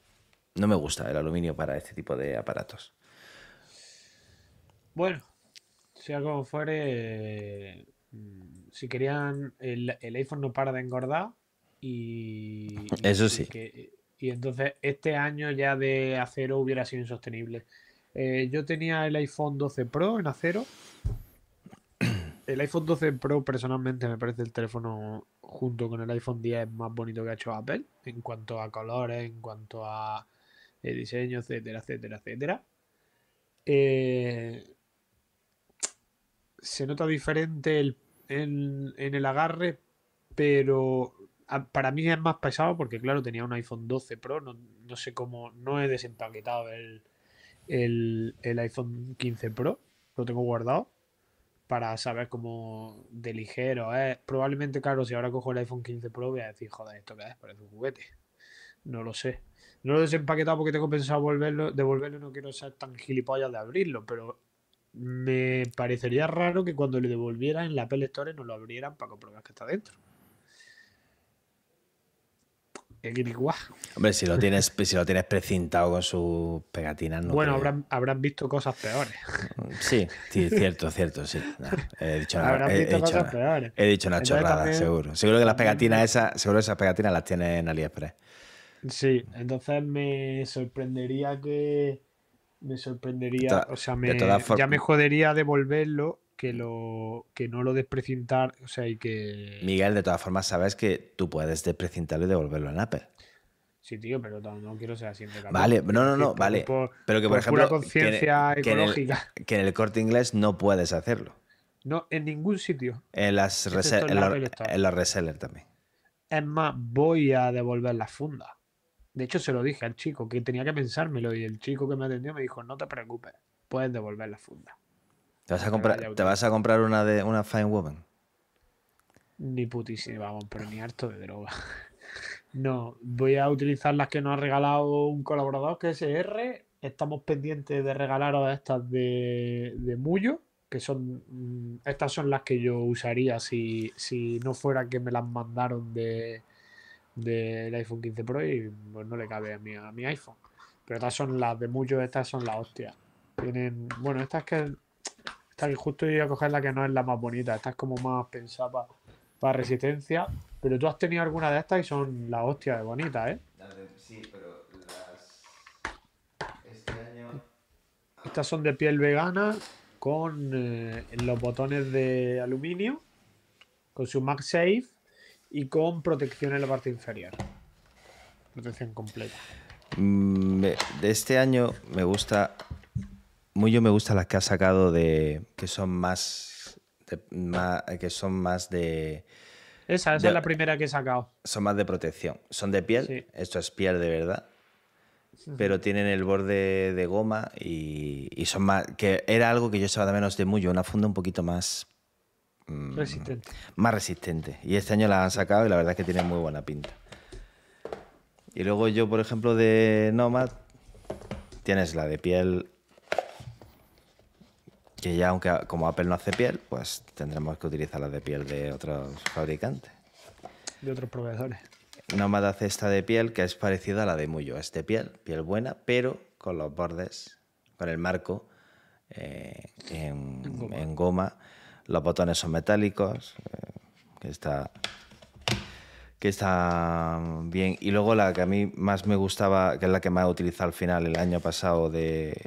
No me gusta el aluminio para este tipo de aparatos. Bueno, sea como fuere, mm, si querían, el, el iPhone no para de engordar y, y- Eso sí. que- y entonces este año ya de acero hubiera sido insostenible. Eh, yo tenía el iPhone 12 Pro en acero. El iPhone 12 Pro personalmente me parece el teléfono junto con el iPhone 10 más bonito que ha hecho Apple en cuanto a colores, en cuanto a eh, diseño, etcétera, etcétera, etcétera. Eh, se nota diferente el- en, en el agarre, pero para mí es más pesado porque, claro, tenía un iPhone 12 Pro, no, no sé cómo, no he desempaquetado el, el, el iPhone 15 Pro, lo tengo guardado para saber cómo de ligero es. Probablemente, claro, si ahora cojo el iPhone 15 Pro voy a decir, joder, ¿esto qué es? Parece un juguete. No lo sé. No lo he desempaquetado porque tengo pensado volverlo, devolverlo no quiero ser tan gilipollas de abrirlo, pero me parecería raro que cuando le devolviera en la Apple Store no lo abrieran para comprobar que está dentro. Hombre, si lo tienes, si lo tienes precintado con sus pegatinas, no bueno, creo. habrán, habrán visto cosas peores. Sí, sí, cierto, cierto, sí. He dicho una, he visto dicho cosas una- he dicho una Entonces chorrada, también- seguro. Seguro que las pegatinas esas, seguro que esas pegatinas las tiene en AliExpress. Sí, entonces me sorprendería que. Me sorprendería. O sea, me, ya me jodería devolverlo que lo que no lo desprecintar. O sea, y que. Miguel, de todas formas, sabes que tú puedes desprecintarlo y devolverlo en Apple. Sí, tío, pero no, no quiero ser así de cabrón. Vale, no, no, no, vale. por- Pero que, por, por ejemplo, conciencia que en el- ecológica. que en el corte inglés no puedes hacerlo. No, en ningún sitio. En, las en en, la los, Apple Store. en los resellers también. Es más, voy a devolver la funda. De hecho, se lo dije al chico que tenía que pensármelo y el chico que me atendió me dijo, no te preocupes, puedes devolver la funda. ¿Te vas a comprar, vaya te vas a comprar una de una Fine Woman? Ni putísimo, vamos, pero ni harto de droga. No, voy a utilizar las que nos ha regalado un colaborador que es R. Estamos pendientes de regalaros estas de, de Mullo, que son. mm, Estas son las que yo usaría si, si no fuera que me las mandaron de del iPhone 15 Pro y pues no le cabe a mi, a mi iPhone. Pero estas son las de Mullo, estas son las hostias. Tienen. Bueno, estas que. Esta que justo iba a coger la que no es la más bonita. Esta es como más pensada para resistencia. Pero tú has tenido alguna de estas y son la hostia de bonitas, ¿eh? Sí, pero las... Este año... Estas son de piel vegana con eh, los botones de aluminio, con su MagSafe y con protección en la parte inferior. Protección completa. Mm, De este año me gusta... Mucho me gusta las que ha sacado de... que son más... de- más- que son más de... Esa, esa De- es la primera que he sacado. Son más de protección. Son de piel, Sí. esto es piel de verdad. Pero tienen el borde de goma y, y son más. que era algo que yo echaba de menos de Muyo, una funda un poquito más. mm, Resistente. Más resistente. Y este año la han sacado y la verdad es que tiene muy buena pinta. Y luego yo, por ejemplo, de Nomad, tienes la de piel. Que ya, aunque como Apple no hace piel, pues tendremos que utilizar la de piel de otros fabricantes. De otros proveedores. Nomad hace esta de piel que es parecida a la de Muyo. Es de piel, piel buena, pero con los bordes, con el marco eh, en, En goma. en goma. Los botones son metálicos, eh, que está que está bien. Y luego la que a mí más me gustaba, que es la que más he utilizado al final el año pasado, de,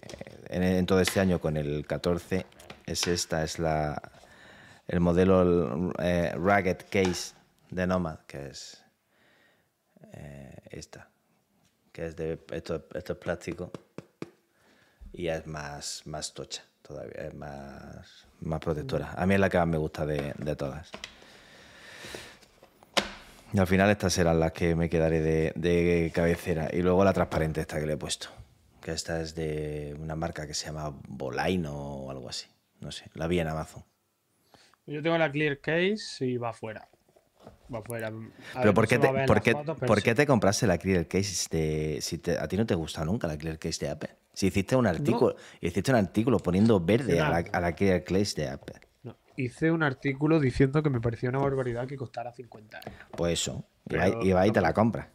en, todo este año con el 14, es esta, es la el modelo eh, Ragged Case de Nomad, que es eh, esta, que es de esto, esto es plástico y es más, más tocha todavía, es más, más protectora. A mí es la que más me gusta de, de todas. Y al final estas serán las que me quedaré de, de cabecera. Y luego la transparente esta que le he puesto. Que esta es de una marca que se llama Bolaino o algo así. No sé, la vi en Amazon. Yo tengo la Clear Case y va fuera. Va fuera. A Pero ver, ¿por qué, te, ver en por, las qué, fotos, pero por sí. qué te compraste la Clear Case de, si te- a ti no te gusta nunca la Clear Case de Apple? Si hiciste un artículo, hiciste un artículo poniendo verde a la, a la Clear Case de Apple. No, hice un artículo diciendo que me parecía una barbaridad que costara 50 euros. Pues eso. Y va, y va y te la compras.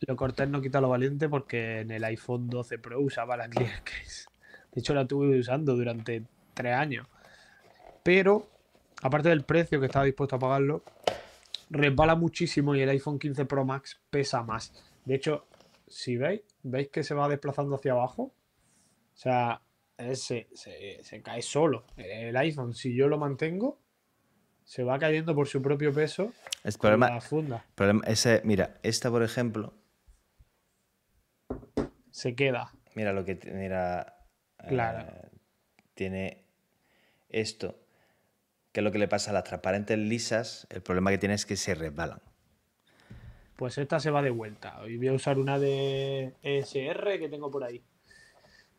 Lo cortés no quita lo valiente porque en el iPhone 12 Pro usaba la Clear Case. De hecho, la estuve usando durante tres años. Pero, aparte del precio que estaba dispuesto a pagarlo, resbala muchísimo y el iPhone 15 Pro Max pesa más. De hecho, si veis, veis que se va desplazando hacia abajo. O sea, es- se, se- se cae solo. El iPhone, si yo lo mantengo, se va cayendo por su propio peso con problema, la funda. problema- ese, mira, esta por ejemplo, Se queda. mira lo que mira, Claro. eh, tiene esto, que es lo que le pasa a las transparentes lisas, el problema que tiene es que se resbalan. Pues esta se va de vuelta. Hoy voy a usar una de ESR que tengo por ahí.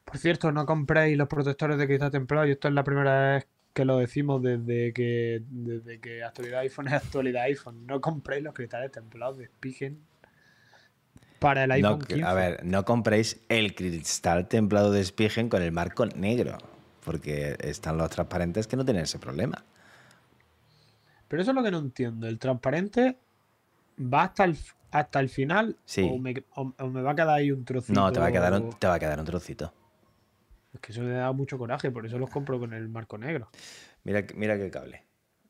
Por cierto, no compréis los protectores de cristal templado. Y esto es la primera vez que lo decimos desde que, desde que actualidad iPhone es actualidad iPhone. No compréis los cristales templados de Spigen para el No, iPhone que- 15. a ver, no compréis el cristal templado de Spigen con el marco negro, porque están los transparentes que no tienen ese problema. Pero eso es lo que no entiendo. El transparente va hasta el, hasta el final Sí. o, me, o- o me va a quedar ahí un trocito. No, te va a quedar un, te va a quedar un trocito. Es que eso me da mucho coraje, por eso los compro con el marco negro. Mira, mira qué cable.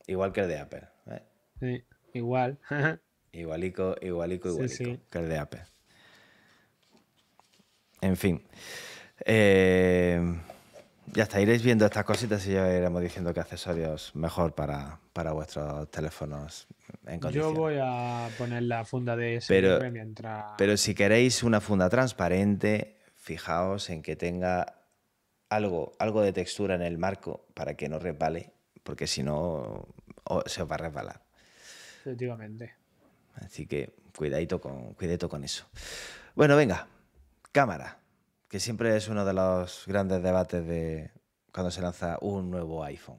Igual que el de Apple. ¿eh? Sí, igual. Igualico, igualico, Sí, igualico sí. que el de Apple. En fin. Eh, ya está, iréis viendo estas cositas y ya iremos diciendo qué accesorios mejor para, para vuestros teléfonos en Yo voy a poner la funda de SMR Pero- mientras. Pero si queréis una funda transparente, fijaos en que tenga algo, algo de textura en el marco para que no resbale, porque si no se os va a resbalar. Efectivamente. Así que cuidadito con, cuidadito con eso. Bueno, venga, cámara, que siempre es uno de los grandes debates de cuando se lanza un nuevo iPhone.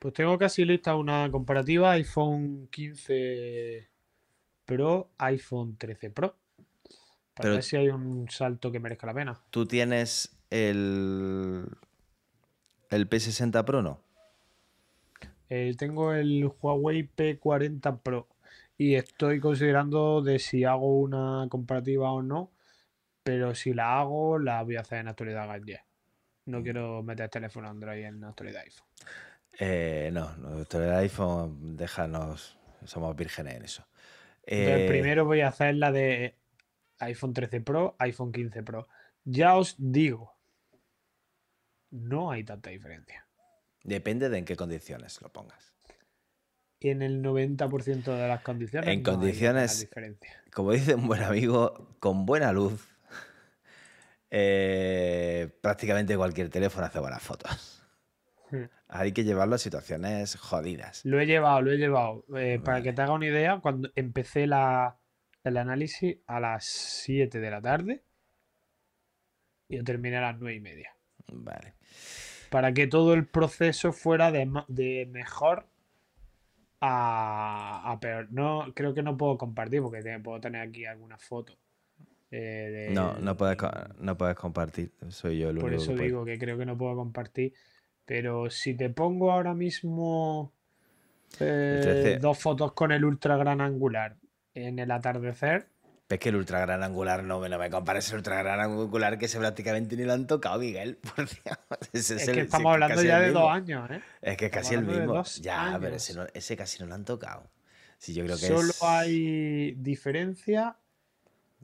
Pues tengo casi lista una comparativa iPhone 15 Pro, iPhone 13 Pro. Para Pero- ver si hay un salto que merezca la pena. ¿Tú tienes el, el P60 Pro, no? Eh, tengo el Huawei P40 Pro y estoy considerando de si hago una comparativa o no, pero si la hago, la voy a hacer en actualidad 10. No quiero meter teléfono Android en actualidad iPhone. Eh, no, nuestro el iPhone, déjanos, somos vírgenes en eso. Eh, primero voy a hacer la de iPhone 13 Pro, iPhone 15 Pro. Ya os digo, no hay tanta diferencia. Depende de en qué condiciones lo pongas. En el 90% de las condiciones. En no hay condiciones- tanta diferencia. Como dice un buen amigo, con buena luz, eh, prácticamente cualquier teléfono hace buenas fotos. Hay que llevarlo a situaciones jodidas. Lo he llevado, lo he llevado. Eh, Para que te haga una idea, cuando empecé la, el análisis a las 7 de la tarde y yo terminé a las 9 y media. Vale. Para que todo el proceso fuera de, de mejor a, a peor. No, creo que no puedo compartir porque te- puedo tener aquí algunas fotos. Eh, No, no puedes, no puedes compartir. Soy yo el Por único eso que puede. digo que creo que no puedo compartir. Pero si te pongo ahora mismo eh, 13. dos fotos con el ultra gran angular en el atardecer, Es que el ultra gran angular no me, no me compares el ultra gran angular que se prácticamente ni lo han tocado, Miguel. Por Dios. Ese es que estamos hablando ya de dos años, ¿eh? Es que es casi el mismo. Ya, pero ese, no- ese casi no lo han tocado. Sí, yo creo que Solo es. hay diferencia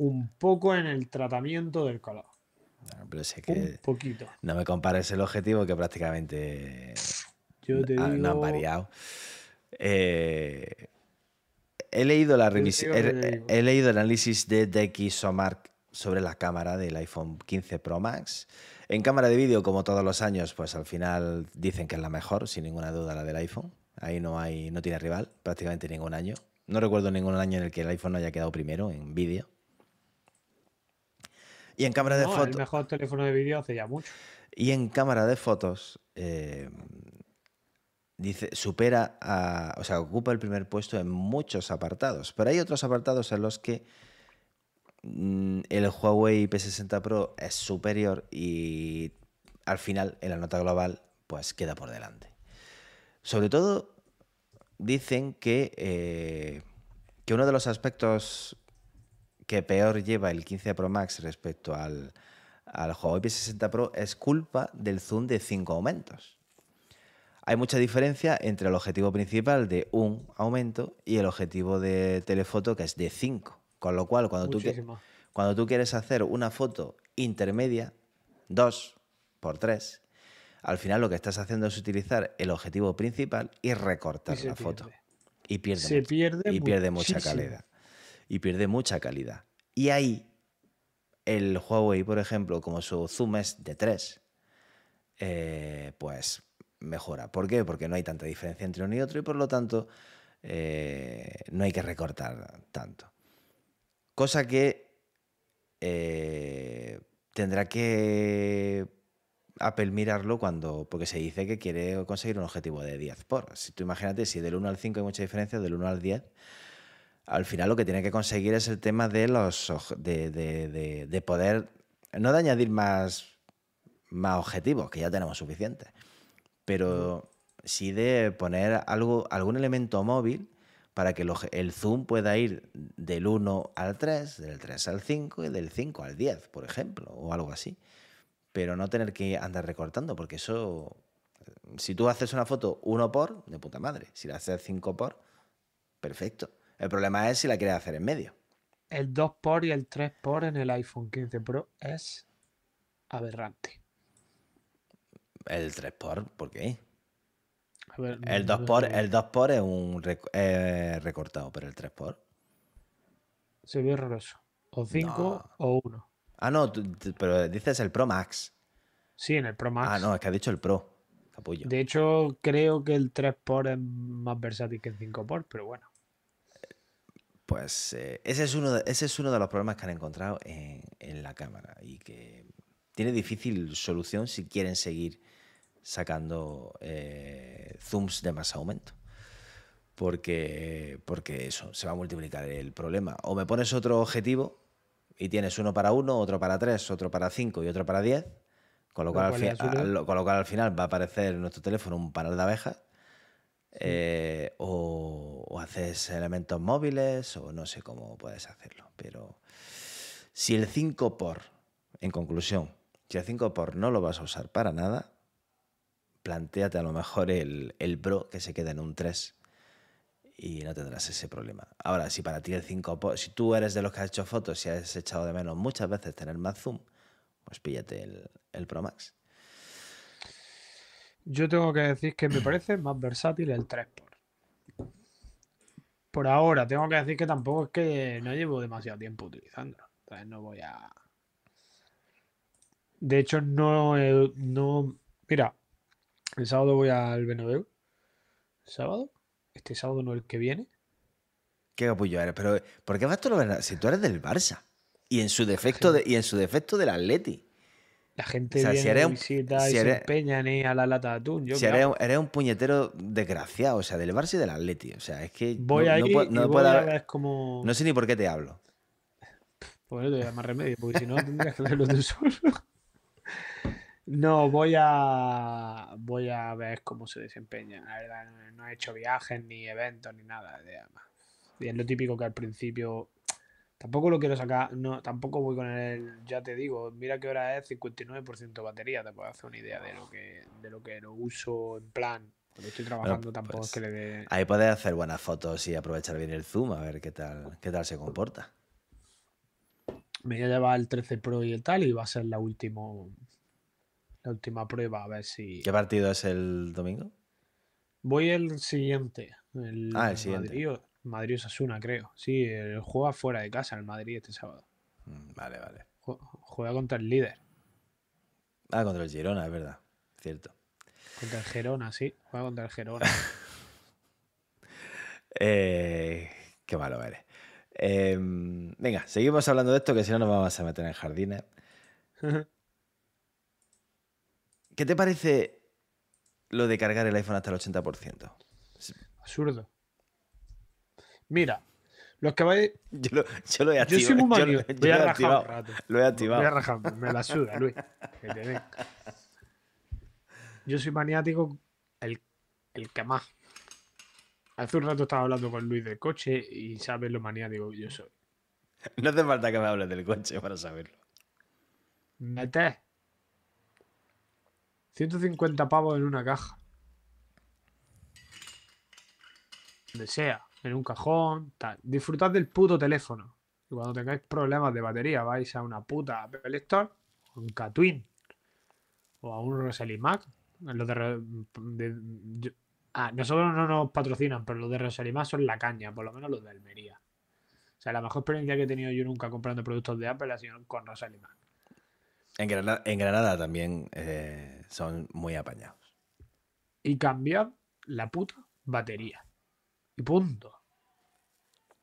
un poco en el tratamiento del color. No, pero sé Un que poquito. no me compares el objetivo que prácticamente Yo te ah, digo. no han variado. Eh, he leído la digo, he, leído el análisis de DxOMark sobre la cámara del iPhone 15 Pro Max. En cámara de vídeo, como todos los años, pues al final dicen que es la mejor, sin ninguna duda, la del iPhone. Ahí no hay, no tiene rival, prácticamente ningún año. No recuerdo ningún año en el que el iPhone no haya quedado primero en vídeo. Y en cámara de No, el fotos. mejor teléfono de vídeo hace ya mucho. Y en cámara de fotos, eh, dice, supera a. O sea, ocupa el primer puesto en muchos apartados. Pero hay otros apartados en los que mm, el Huawei P60 Pro es superior y al final, en la nota global, pues queda por delante. Sobre todo, dicen que, eh, que uno de los aspectos que peor lleva el 15 Pro Max respecto al, al Huawei P60 Pro es culpa del zoom de 5 aumentos. Hay mucha diferencia entre el objetivo principal de un aumento y el objetivo de telefoto que es de 5. Con lo cual, cuando tú, cuando quieres hacer una foto intermedia, 2 por 3, al final lo que estás haciendo es utilizar el objetivo principal y recortar Y la foto. Y pierde, Se mucho- pierde y pierde mucha calidad. Y pierde mucha calidad. Y ahí, el Huawei, por ejemplo, como su zoom es de 3, pues mejora. ¿Por qué? Porque no hay tanta diferencia entre uno y otro y por lo tanto eh, no hay que recortar tanto. Cosa que eh, tendrá que Apple mirarlo cuando, porque se dice que quiere conseguir un objetivo de 10 por. Si tú imagínate, si del 1 al 5 hay mucha diferencia, del 1 al 10, al final lo que tiene que conseguir es el tema de los de, de- de- de poder, no de añadir más, más objetivos, que ya tenemos suficientes, pero sí de poner algo, algún elemento móvil para que lo- el zoom pueda ir del 1 al 3, del 3 al 5 y del 5 al 10, por ejemplo, o algo así. Pero no tener que andar recortando, porque eso, si tú haces una foto 1 por, de puta madre. Si la haces 5 por, perfecto. El problema es si la quieres hacer en medio. El 2 por y el 3 por en el iPhone 15 Pro es aberrante. El 3 por, ¿por qué? A ver, El no 2 por, el 2 por es un rec- eh, recortado, pero el 3 por. Se ve horroroso. O 5 o 1. Ah, no, tú- pero dices el Pro Max. Sí, en el Pro Max. Ah, no, es que has dicho el Pro. Capullo. De hecho, creo que el 3 por es más versátil que el 5 por, pero bueno. Pues eh, ese, es uno de, ese es uno de los problemas que han encontrado en, en la cámara y que tiene difícil solución si quieren seguir sacando eh, zooms de más aumento. Porque, porque eso, se va a multiplicar el problema. O me pones otro objetivo y tienes uno para uno, otro para tres, otro para cinco y otro para diez. Con lo, Lo cual, al- con lo cual al final va a aparecer en nuestro teléfono un panel de abejas. Eh, o, haces elementos móviles o no sé cómo puedes hacerlo. Pero si el 5 por, en conclusión, si el 5 por no lo vas a usar para nada, planteate a lo mejor el, el Pro que se quede en un 3 y no tendrás ese problema. Ahora, si para ti el 5 por, si tú eres de los que has hecho fotos y has echado de menos muchas veces tener más zoom, pues píllate el, el Pro Max. Yo tengo que decir que me parece más versátil el 3 por. Por ahora, tengo que decir que tampoco es que no llevo demasiado tiempo utilizándolo. Entonces no voy a. De hecho, no. he- no... Mira, el sábado voy al Bernabéu. ¿El sábado? Este sábado no el que viene. Qué capullo eres, pero ¿por qué vas tú a Si tú eres del Barça y en su defecto, de, y en su defecto del Atleti. La gente O sea, si viene eres de un- visita si y se eres- empeñan en ir a la lata de atún. Yo, si ¿qué eres, eres un puñetero desgraciado, o sea, del Barça y del Atleti. O sea, es que Voy no, no ahí puedo- y no voy puede a ver como... no sé ni por qué te hablo. Pues no te voy a dar más remedio, porque si no tendrías que verlo tú solo. No, voy a voy a ver cómo se desempeña. La verdad, no- no he hecho viajes, ni eventos, ni nada. de- Y es lo típico que al principio tampoco lo quiero sacar, no, tampoco voy con el, ya te digo, mira qué hora es, 59% batería, te puedes hacer una idea de lo que, de lo que lo uso en plan. Cuando estoy trabajando tampoco pues, es que le dé. Ahí puedes hacer buenas fotos y aprovechar bien el zoom, a ver qué tal, qué tal se comporta. Me voy a llevar el 13 Pro y el tal, y va a ser la última la última prueba, a ver si. ¿Qué partido es el domingo? Voy el siguiente. El Ah, el siguiente. Madrid, Madrid Osasuna, creo. Sí, juega fuera de casa el Madrid este sábado. Mm, Vale, vale. Jue- Juega contra el líder. Ah, contra el Girona, es verdad. Cierto. Contra el Gerona, sí. Juega contra el Gerona. Eh, qué malo eres. Eh, venga, seguimos hablando de esto, que si no nos vamos a meter en jardines. ¿Qué te parece lo de cargar el iPhone hasta el 80%? Absurdo. Mira, los que vais. Yo lo, yo lo he Yo activado. soy muy yo lo- manio. yo Voy lo a he rajar activado. un rato. Lo he Voy a activado. rajar, me la suda, Luis. Que. Yo soy maniático, el, el que más. Hace un rato estaba hablando con Luis del coche y sabes lo maniático que yo soy. No hace falta que me hables del coche para saberlo. Metes 150 pavos en una caja. Donde sea, en un cajón, tal. Disfrutad del puto teléfono. Y cuando tengáis problemas de batería, vais a una puta Apple Store, a un Catwin o a un Rosely Mac. Los de, Re- de- yo- ah, nosotros no nos patrocinan, pero los de Rosely Mac son la caña, por lo menos los de Almería. O sea, la mejor experiencia que he tenido yo nunca comprando productos de Apple ha sido con Rosely Mac. En Granada, en Granada también eh, son muy apañados. y cambiad la puta batería. Y punto.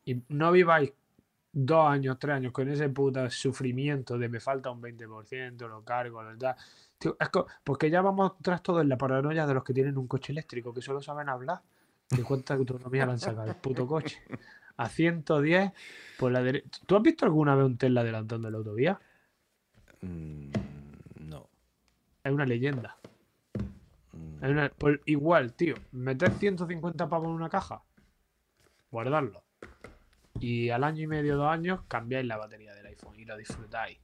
Y no viváis dos años, tres años con ese puto sufrimiento de me falta un 20%, lo cargo, lo tal. Tío, es co- porque ya vamos tras todo en la paranoia de los que tienen un coche eléctrico, que solo saben hablar. De cuánta autonomía le han sacado el puto coche. A 110 por la derecha. ¿Tú has visto alguna vez un Tesla adelantando en la autovía? Mm, no. Es una leyenda. Mm, Es una- por- igual, tío, meter 150 pavos en una caja. Guardarlo. Y al año y medio, dos años, cambiáis la batería del iPhone y lo disfrutáis.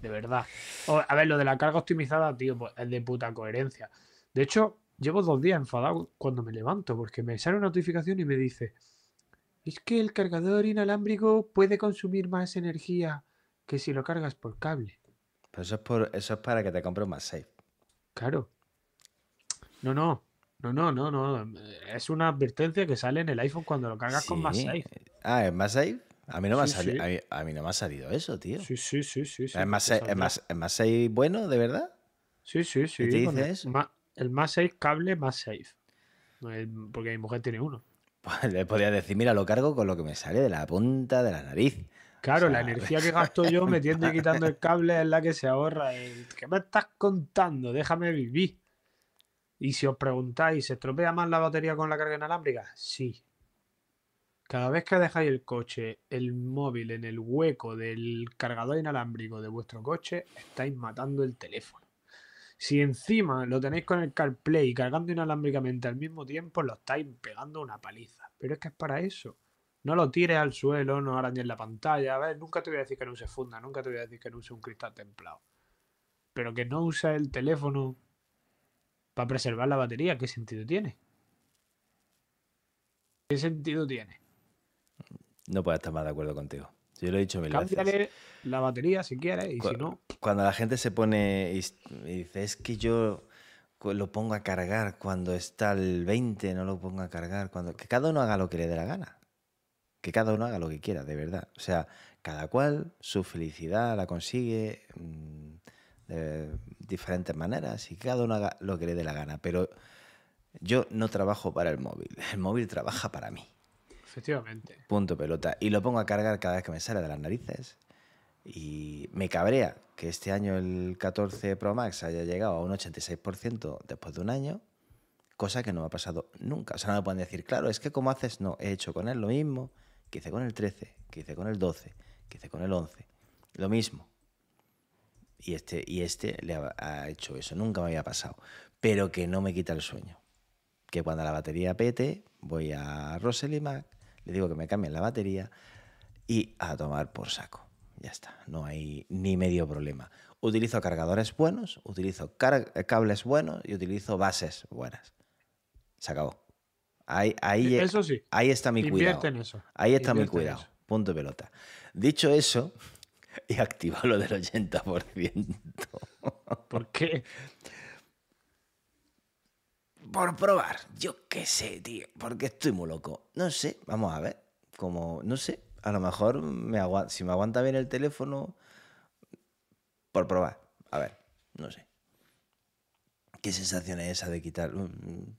De verdad. O, a ver, lo de la carga optimizada, tío, pues es de puta coherencia. De hecho, llevo dos días enfadado cuando me levanto porque me sale una notificación y me dice, es que el cargador inalámbrico puede consumir más energía que si lo cargas por cable. Pero eso es, por, eso es para que te compres más safe. Claro. No, no. No, no, no, no. Es una advertencia que sale en el iPhone cuando lo cargas con más Sí. safe. Ah, ¿es más safe? A mí no me ha salido, sí. a, mí, a mí no me ha salido eso, tío. Sí, sí, sí, sí. ¿Es, más, te safe- es, saldrá. más, ¿Es más bueno, de verdad? Sí, sí, sí. te con dice el, eso? ma- el más safe cable, más safe. Porque mi mujer tiene uno. Pues le podría decir, mira, lo cargo con lo que me sale de la punta de la nariz. Claro, O la energía que gasto yo metiendo y quitando el cable es la que se ahorra. El, ¿Qué me estás contando? Déjame vivir. Y si os preguntáis, ¿se estropea más la batería con la carga inalámbrica? Sí. Cada vez que dejáis el coche, el móvil en el hueco del cargador inalámbrico de vuestro coche, estáis matando el teléfono. Si encima lo tenéis con el CarPlay cargando inalámbricamente al mismo tiempo, lo estáis pegando una paliza. Pero es que es para eso. No lo tires al suelo, no arañes la pantalla. A ver, nunca te voy a decir que no use funda, nunca te voy a decir que no use un cristal templado. Pero que no uses el teléfono para preservar la batería, ¿qué sentido tiene? ¿Qué sentido tiene? No puedo estar más de acuerdo contigo. Yo lo he dicho mil veces. La batería si quieres y Cu- si no, Cuando la gente se pone y, dice, es que yo lo pongo a cargar cuando está el 20, no lo pongo a cargar cuando... Que cada uno haga lo que le dé la gana. Que cada uno haga lo que quiera, de verdad. O sea, cada cual su felicidad la consigue mm, de diferentes maneras y cada uno haga lo que le dé la gana. Pero yo no trabajo para el móvil. El móvil trabaja para mí. efectivamente. Punto pelota. Y lo pongo a cargar cada vez que me sale de las narices. Y me cabrea que este año el 14 Pro Max haya llegado a un 86% después de un año, cosa que no me ha pasado nunca. O sea, no me pueden decir, claro, es que como haces, no, he hecho con él lo mismo que hice con el 13, que hice con el 12, que hice con el 11. Lo mismo. Y este, y este le ha, ha hecho eso, nunca me había pasado. Pero que no me quita el sueño que cuando la batería pete, voy a Rosely Mac, le digo que me cambien la batería y a tomar por saco. Ya está, no hay ni medio problema. Utilizo cargadores buenos, utilizo car- cables buenos y utilizo bases buenas. Se acabó. Ahí, ahí, Eso sí, ahí está mi cuidado. en eso. Ahí está mi Invierte cuidado. Punto de pelota. Dicho eso, he activado lo del 80%. ¿Por qué? Por probar, yo qué sé, tío, porque estoy muy loco. No sé, vamos a ver. Como, no sé, a lo mejor me agua- si me aguanta bien el teléfono, por probar. A ver, no sé. ¿Qué sensación es esa de quitar mm,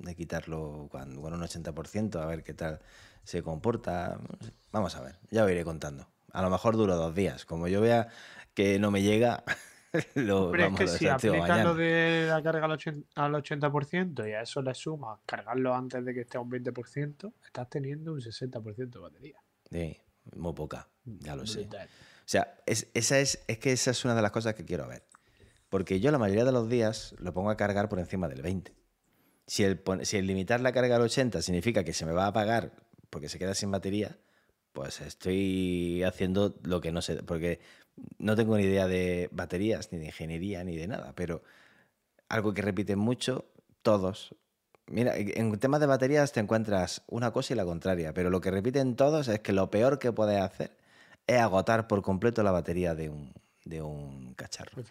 de quitarlo cuando, con un 80%? A ver qué tal se comporta. Vamos a ver, ya os iré contando. A lo mejor dura dos días. Como yo vea que no me llega, lo Hombre, es que si aplicas lo de la carga al 80%, al 80% y a eso le sumas cargarlo antes de que esté a un 20%, estás teniendo un 60% de batería. Sí, muy poca, ya lo sé. O sea, es, esa es, es que esa es una de las cosas que quiero ver. Porque yo la mayoría de los días lo pongo a cargar por encima del 20. Si el, si el limitar la carga al 80 significa que se me va a apagar porque se queda sin batería, pues estoy haciendo lo que no sé. Porque no tengo ni idea de baterías, ni de ingeniería, ni de nada. Pero algo que repiten mucho todos. Mira, en temas de baterías te encuentras una cosa y la contraria, pero lo que repiten todos es que lo peor que puedes hacer es agotar por completo la batería de un, de un cacharro. Eso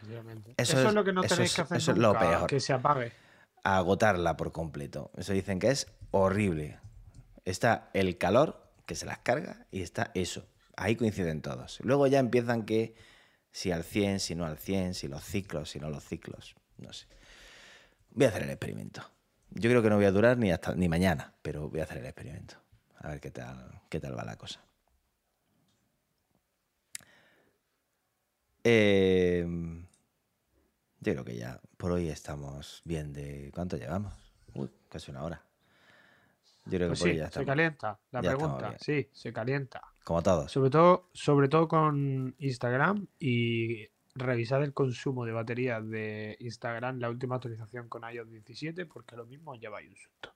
Eso, es, lo que no tenéis es- que hacer eso es lo peor. que se apague. Agotarla por completo. Eso dicen que es horrible. Está el calor, que se las carga, y está eso. Ahí coinciden todos. Luego ya empiezan que si al 100, si no al 100, si los ciclos, si no los ciclos. No sé. Voy a hacer el experimento. Yo creo que no voy a durar ni hasta ni mañana, pero voy a hacer el experimento. A ver qué tal, qué tal va la cosa. Eh, yo creo que ya por hoy estamos bien de... ¿Cuánto llevamos? Uy, casi una hora. Yo creo que Pues hoy sí, ya se calienta la ya pregunta. Sí, se calienta. Como todos. Sobre todo, sobre todo con Instagram y revisar el consumo de baterías de Instagram, la última actualización con iOS 17, porque lo mismo lleváis un susto.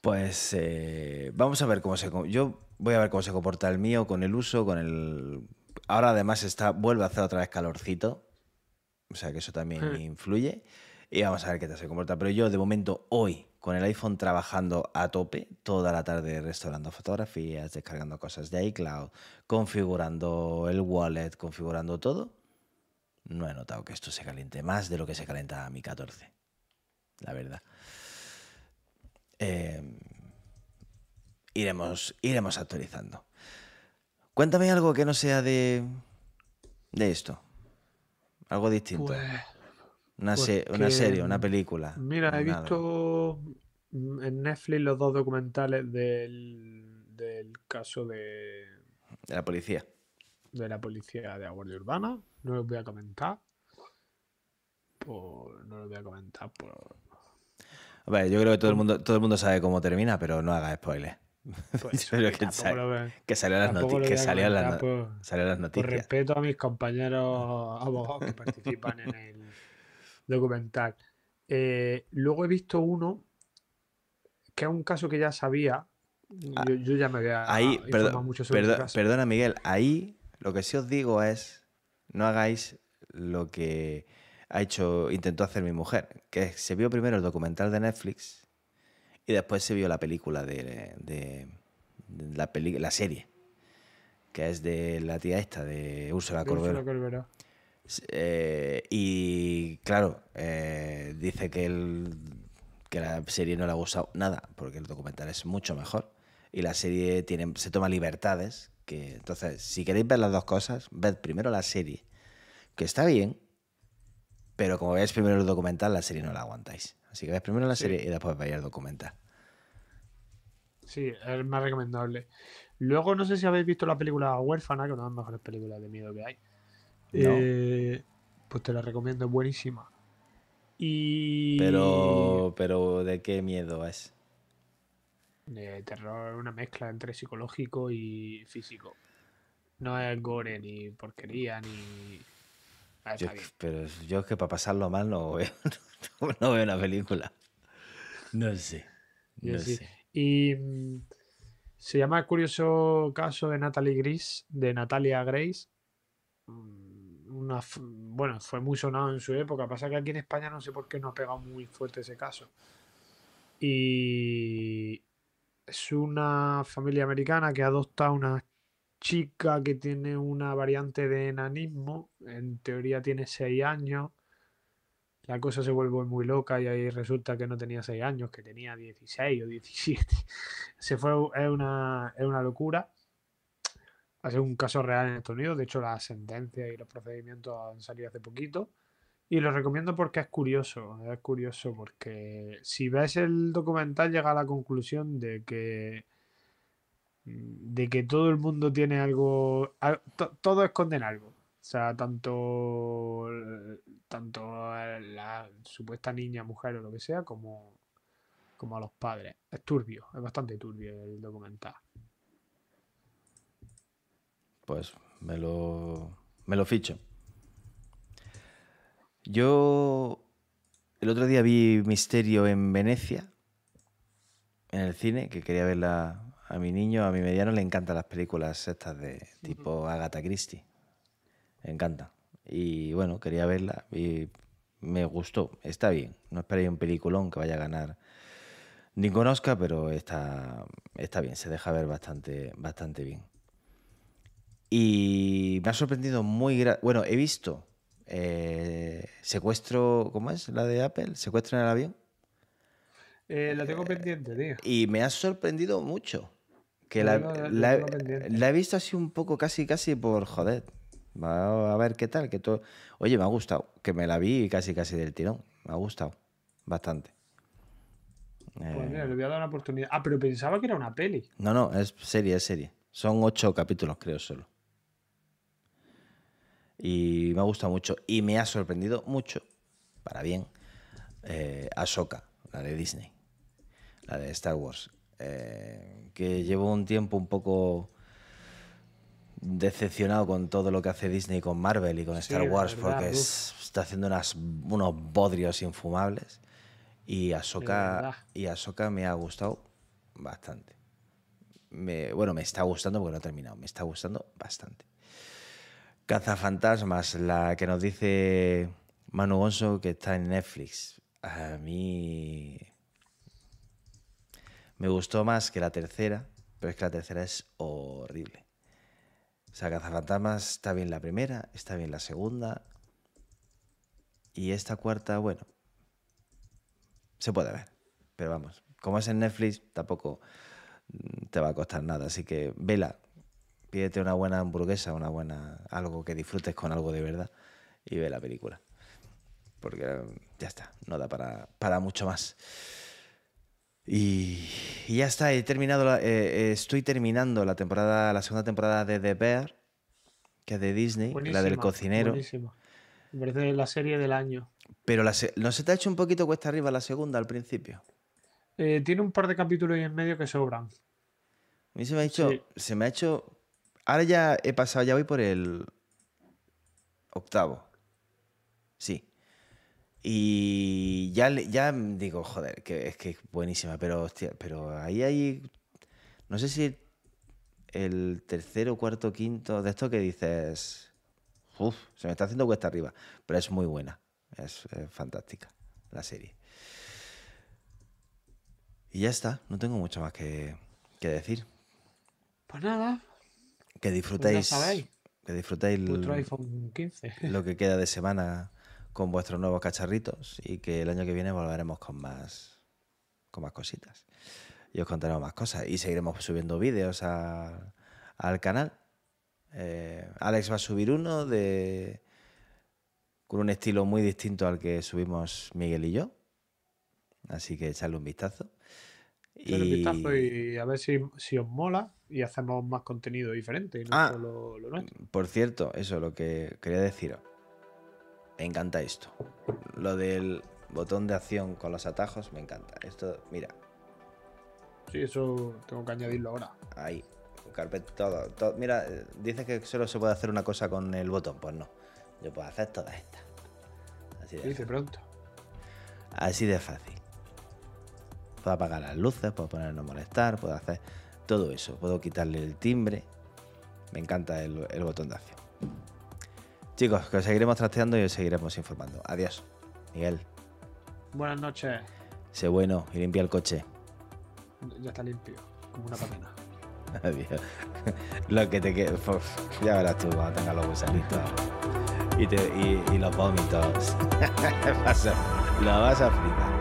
Pues eh, vamos a ver cómo se. Yo voy a ver cómo se comporta el mío con el uso, con el. Ahora además está, vuelve a hacer otra vez calorcito. O sea que eso también influye. Y vamos a ver qué tal se comporta. Pero yo de momento hoy, con el iPhone trabajando a tope, toda la tarde restaurando fotografías, descargando cosas de iCloud, configurando el wallet, configurando todo, no he notado que esto se caliente más de lo que se calenta mi 14. La verdad. Eh, iremos, iremos actualizando. Cuéntame algo que no sea de, de esto. Algo distinto. Pues, una, pues se- una serie, una película. Mira, he nada. visto mm, en Netflix los dos documentales del, del caso de, De la policía. de la policía de la Guardia Urbana. No los voy a comentar. Por, no los voy a comentar por, A ver, yo creo que todo el mundo, todo el mundo sabe cómo termina, pero no haga spoiler. por Pero que que, tampoco sa- lo voy- que salió en las, tampoco noti- lo que salió las no- por- salió las Por noticias. respeto a mis compañeros abogados que participan en el documental. Eh, luego he visto uno que es un caso que ya sabía. Ah, Yo, yo ya me había Ahí, perdón, mucho sobre perdón- caso. perdona Miguel, ahí lo que sí os digo es, no hagáis lo que ha hecho, intentó hacer mi mujer, que se vio primero el documental de Netflix y después se vio la película de, de- de la, peli- la serie, que es de la tía esta, de Úrsula De Úrsula Corbero. Eh, y claro, eh, dice que, el, que la serie no le ha gustado nada, porque el documental es mucho mejor. Y la serie tiene, se toma libertades. Que, entonces, si queréis ver las dos cosas, ved primero la serie, que está bien, pero como veáis primero el documental, la serie no la aguantáis. Así que veáis primero la Sí. serie y después veáis el documental. Sí, es más recomendable. Luego, no sé si habéis visto la película Huérfana, que es una de las mejores películas de miedo que hay. No. Eh, pues te la recomiendo, es buenísima. Y. Pero, pero ¿de qué miedo es? De terror, una mezcla entre psicológico y físico. No es gore ni porquería ni. Ah, Yo, pero yo es que para pasarlo mal no veo, no veo una película. No sé. Yo No sí. sé. Y mm, se llama El curioso caso de Natalie Gris, de Natalia Grace. Una, bueno, fue muy sonado en su época. Pasa que aquí en España no sé por qué no ha pegado muy fuerte ese caso. Y es una familia americana que adopta a una chica que tiene una variante de enanismo. En teoría tiene 6 años. La cosa se vuelve muy loca y ahí resulta que no tenía 6 años, que tenía 16 o 17. Se fue, es una, es una locura. Ha sido un caso real en Estados Unidos. De hecho, la sentencia y los procedimientos han salido hace poquito. Y lo recomiendo porque es curioso. Es curioso porque si ves el documental llega a la conclusión de que de que todo el mundo tiene algo, al- to- todo esconden algo. O sea, tanto, tanto la supuesta niña, mujer o lo que sea, como, como a los padres. Es turbio, es bastante turbio el documental. Pues me lo, me lo ficho. Yo el otro día vi Misterio en Venecia, en el cine, que quería verla a mi niño, a mi mediano le encantan las películas estas de tipo Agatha Christie. Me encanta. Y bueno, quería verla y me gustó. Está bien. No esperéis un peliculón que vaya a ganar ningún Oscar, pero está, está bien. Se deja ver bastante, bastante bien. Y me ha sorprendido muy... Bueno, he visto eh, Secuestro... ¿Cómo es la de Apple? Secuestro en el avión. Eh, la tengo pendiente, tío. Y me ha sorprendido mucho. Que la, la- la he visto así un poco, casi, casi por joder. Va a ver qué tal. Que todo... Oye, me ha gustado. Que me la vi casi, casi del tirón. Me ha gustado. Bastante. Pues Eh, mira, le voy a dar una oportunidad. Ah, pero pensaba que era una peli. No, no, es serie, es serie. Son ocho capítulos, creo, solo. Y me ha gustado mucho. Y me ha sorprendido mucho, para bien, eh, Ahsoka, la de Disney, la de Star Wars. eh, que llevo un tiempo un poco decepcionado con todo lo que hace Disney con Marvel y con Sí, Star Wars, verdad, porque es- está haciendo unas, unos bodrios infumables. Y Ahsoka, y Ahsoka me ha gustado bastante. Me- bueno, me está gustando porque no he terminado. Me está gustando bastante. Cazafantasmas, la que nos dice Manu Gonzo que está en Netflix. A mí me gustó más que la tercera, pero es que la tercera es horrible. O sea, Cazafantasmas está bien la primera, está bien la segunda. Y esta cuarta, bueno, se puede ver. Pero vamos, como es en Netflix, tampoco mm, te va a costar nada. Así que vela, pídete una buena hamburguesa, una buena algo que disfrutes con algo de verdad y ve la película. Porque ya está, no da para, para mucho más. Y, y ya está, he terminado la- eh, eh, estoy terminando la temporada, la segunda temporada de The Bear, que es de Disney, la del cocinero. buenísima. Me parece la serie del año. Pero la se- ¿no se te ha hecho un poquito cuesta arriba la segunda al principio? Eh, tiene un par de capítulos ahí en medio que sobran. A mí se me ha hecho. Sí. Se me ha hecho. Ahora ya he pasado, ya voy por el octavo. Sí. Y ya, ya digo, joder, que es que es buenísima, pero hostia, pero ahí hay. No sé si el tercero, cuarto, quinto, de esto que dices. Uf, se me está haciendo cuesta arriba. Pero es muy buena. Es, es fantástica la serie. Y ya está, no tengo mucho más que, que decir. Pues nada, Que disfrutéis. sabéis. Que disfrutéis vuestro l- iPhone 15. lo que queda de semana con vuestros nuevos cacharritos y que el año que viene volveremos con más con más cositas y os contaremos más cosas y seguiremos subiendo vídeos a- al canal Eh, Alex va a subir uno de con un estilo muy distinto al que subimos Miguel y yo así que echarle un vistazo Un vistazo y a ver si, si os mola y hacemos más contenido diferente, no Ah. solo lo nuestro. Por cierto, eso lo que quería deciros. Me encanta esto. Lo del botón de acción con los atajos, me encanta. Esto, mira, Sí, eso tengo que añadirlo ahora. ahí. Carpeta, todo, todo. Mira, eh, dice que solo se puede hacer una cosa con el botón. Pues no. Yo puedo hacer todas estas. Así de, Dice pronto. así de fácil. Puedo apagar las luces, puedo poner no molestar, puedo hacer todo eso. Puedo quitarle el timbre. Me encanta el, el botón de acción. Chicos, que os seguiremos trasteando y os seguiremos informando. Adiós. Miguel, Buenas noches. sé bueno y limpia el coche. Ya está limpio, como una patena. Adiós. Lo que te quede. Ya verás tú cuando tengas los gusanitos y, te- y- y los vómitos. Lo vas a flipar.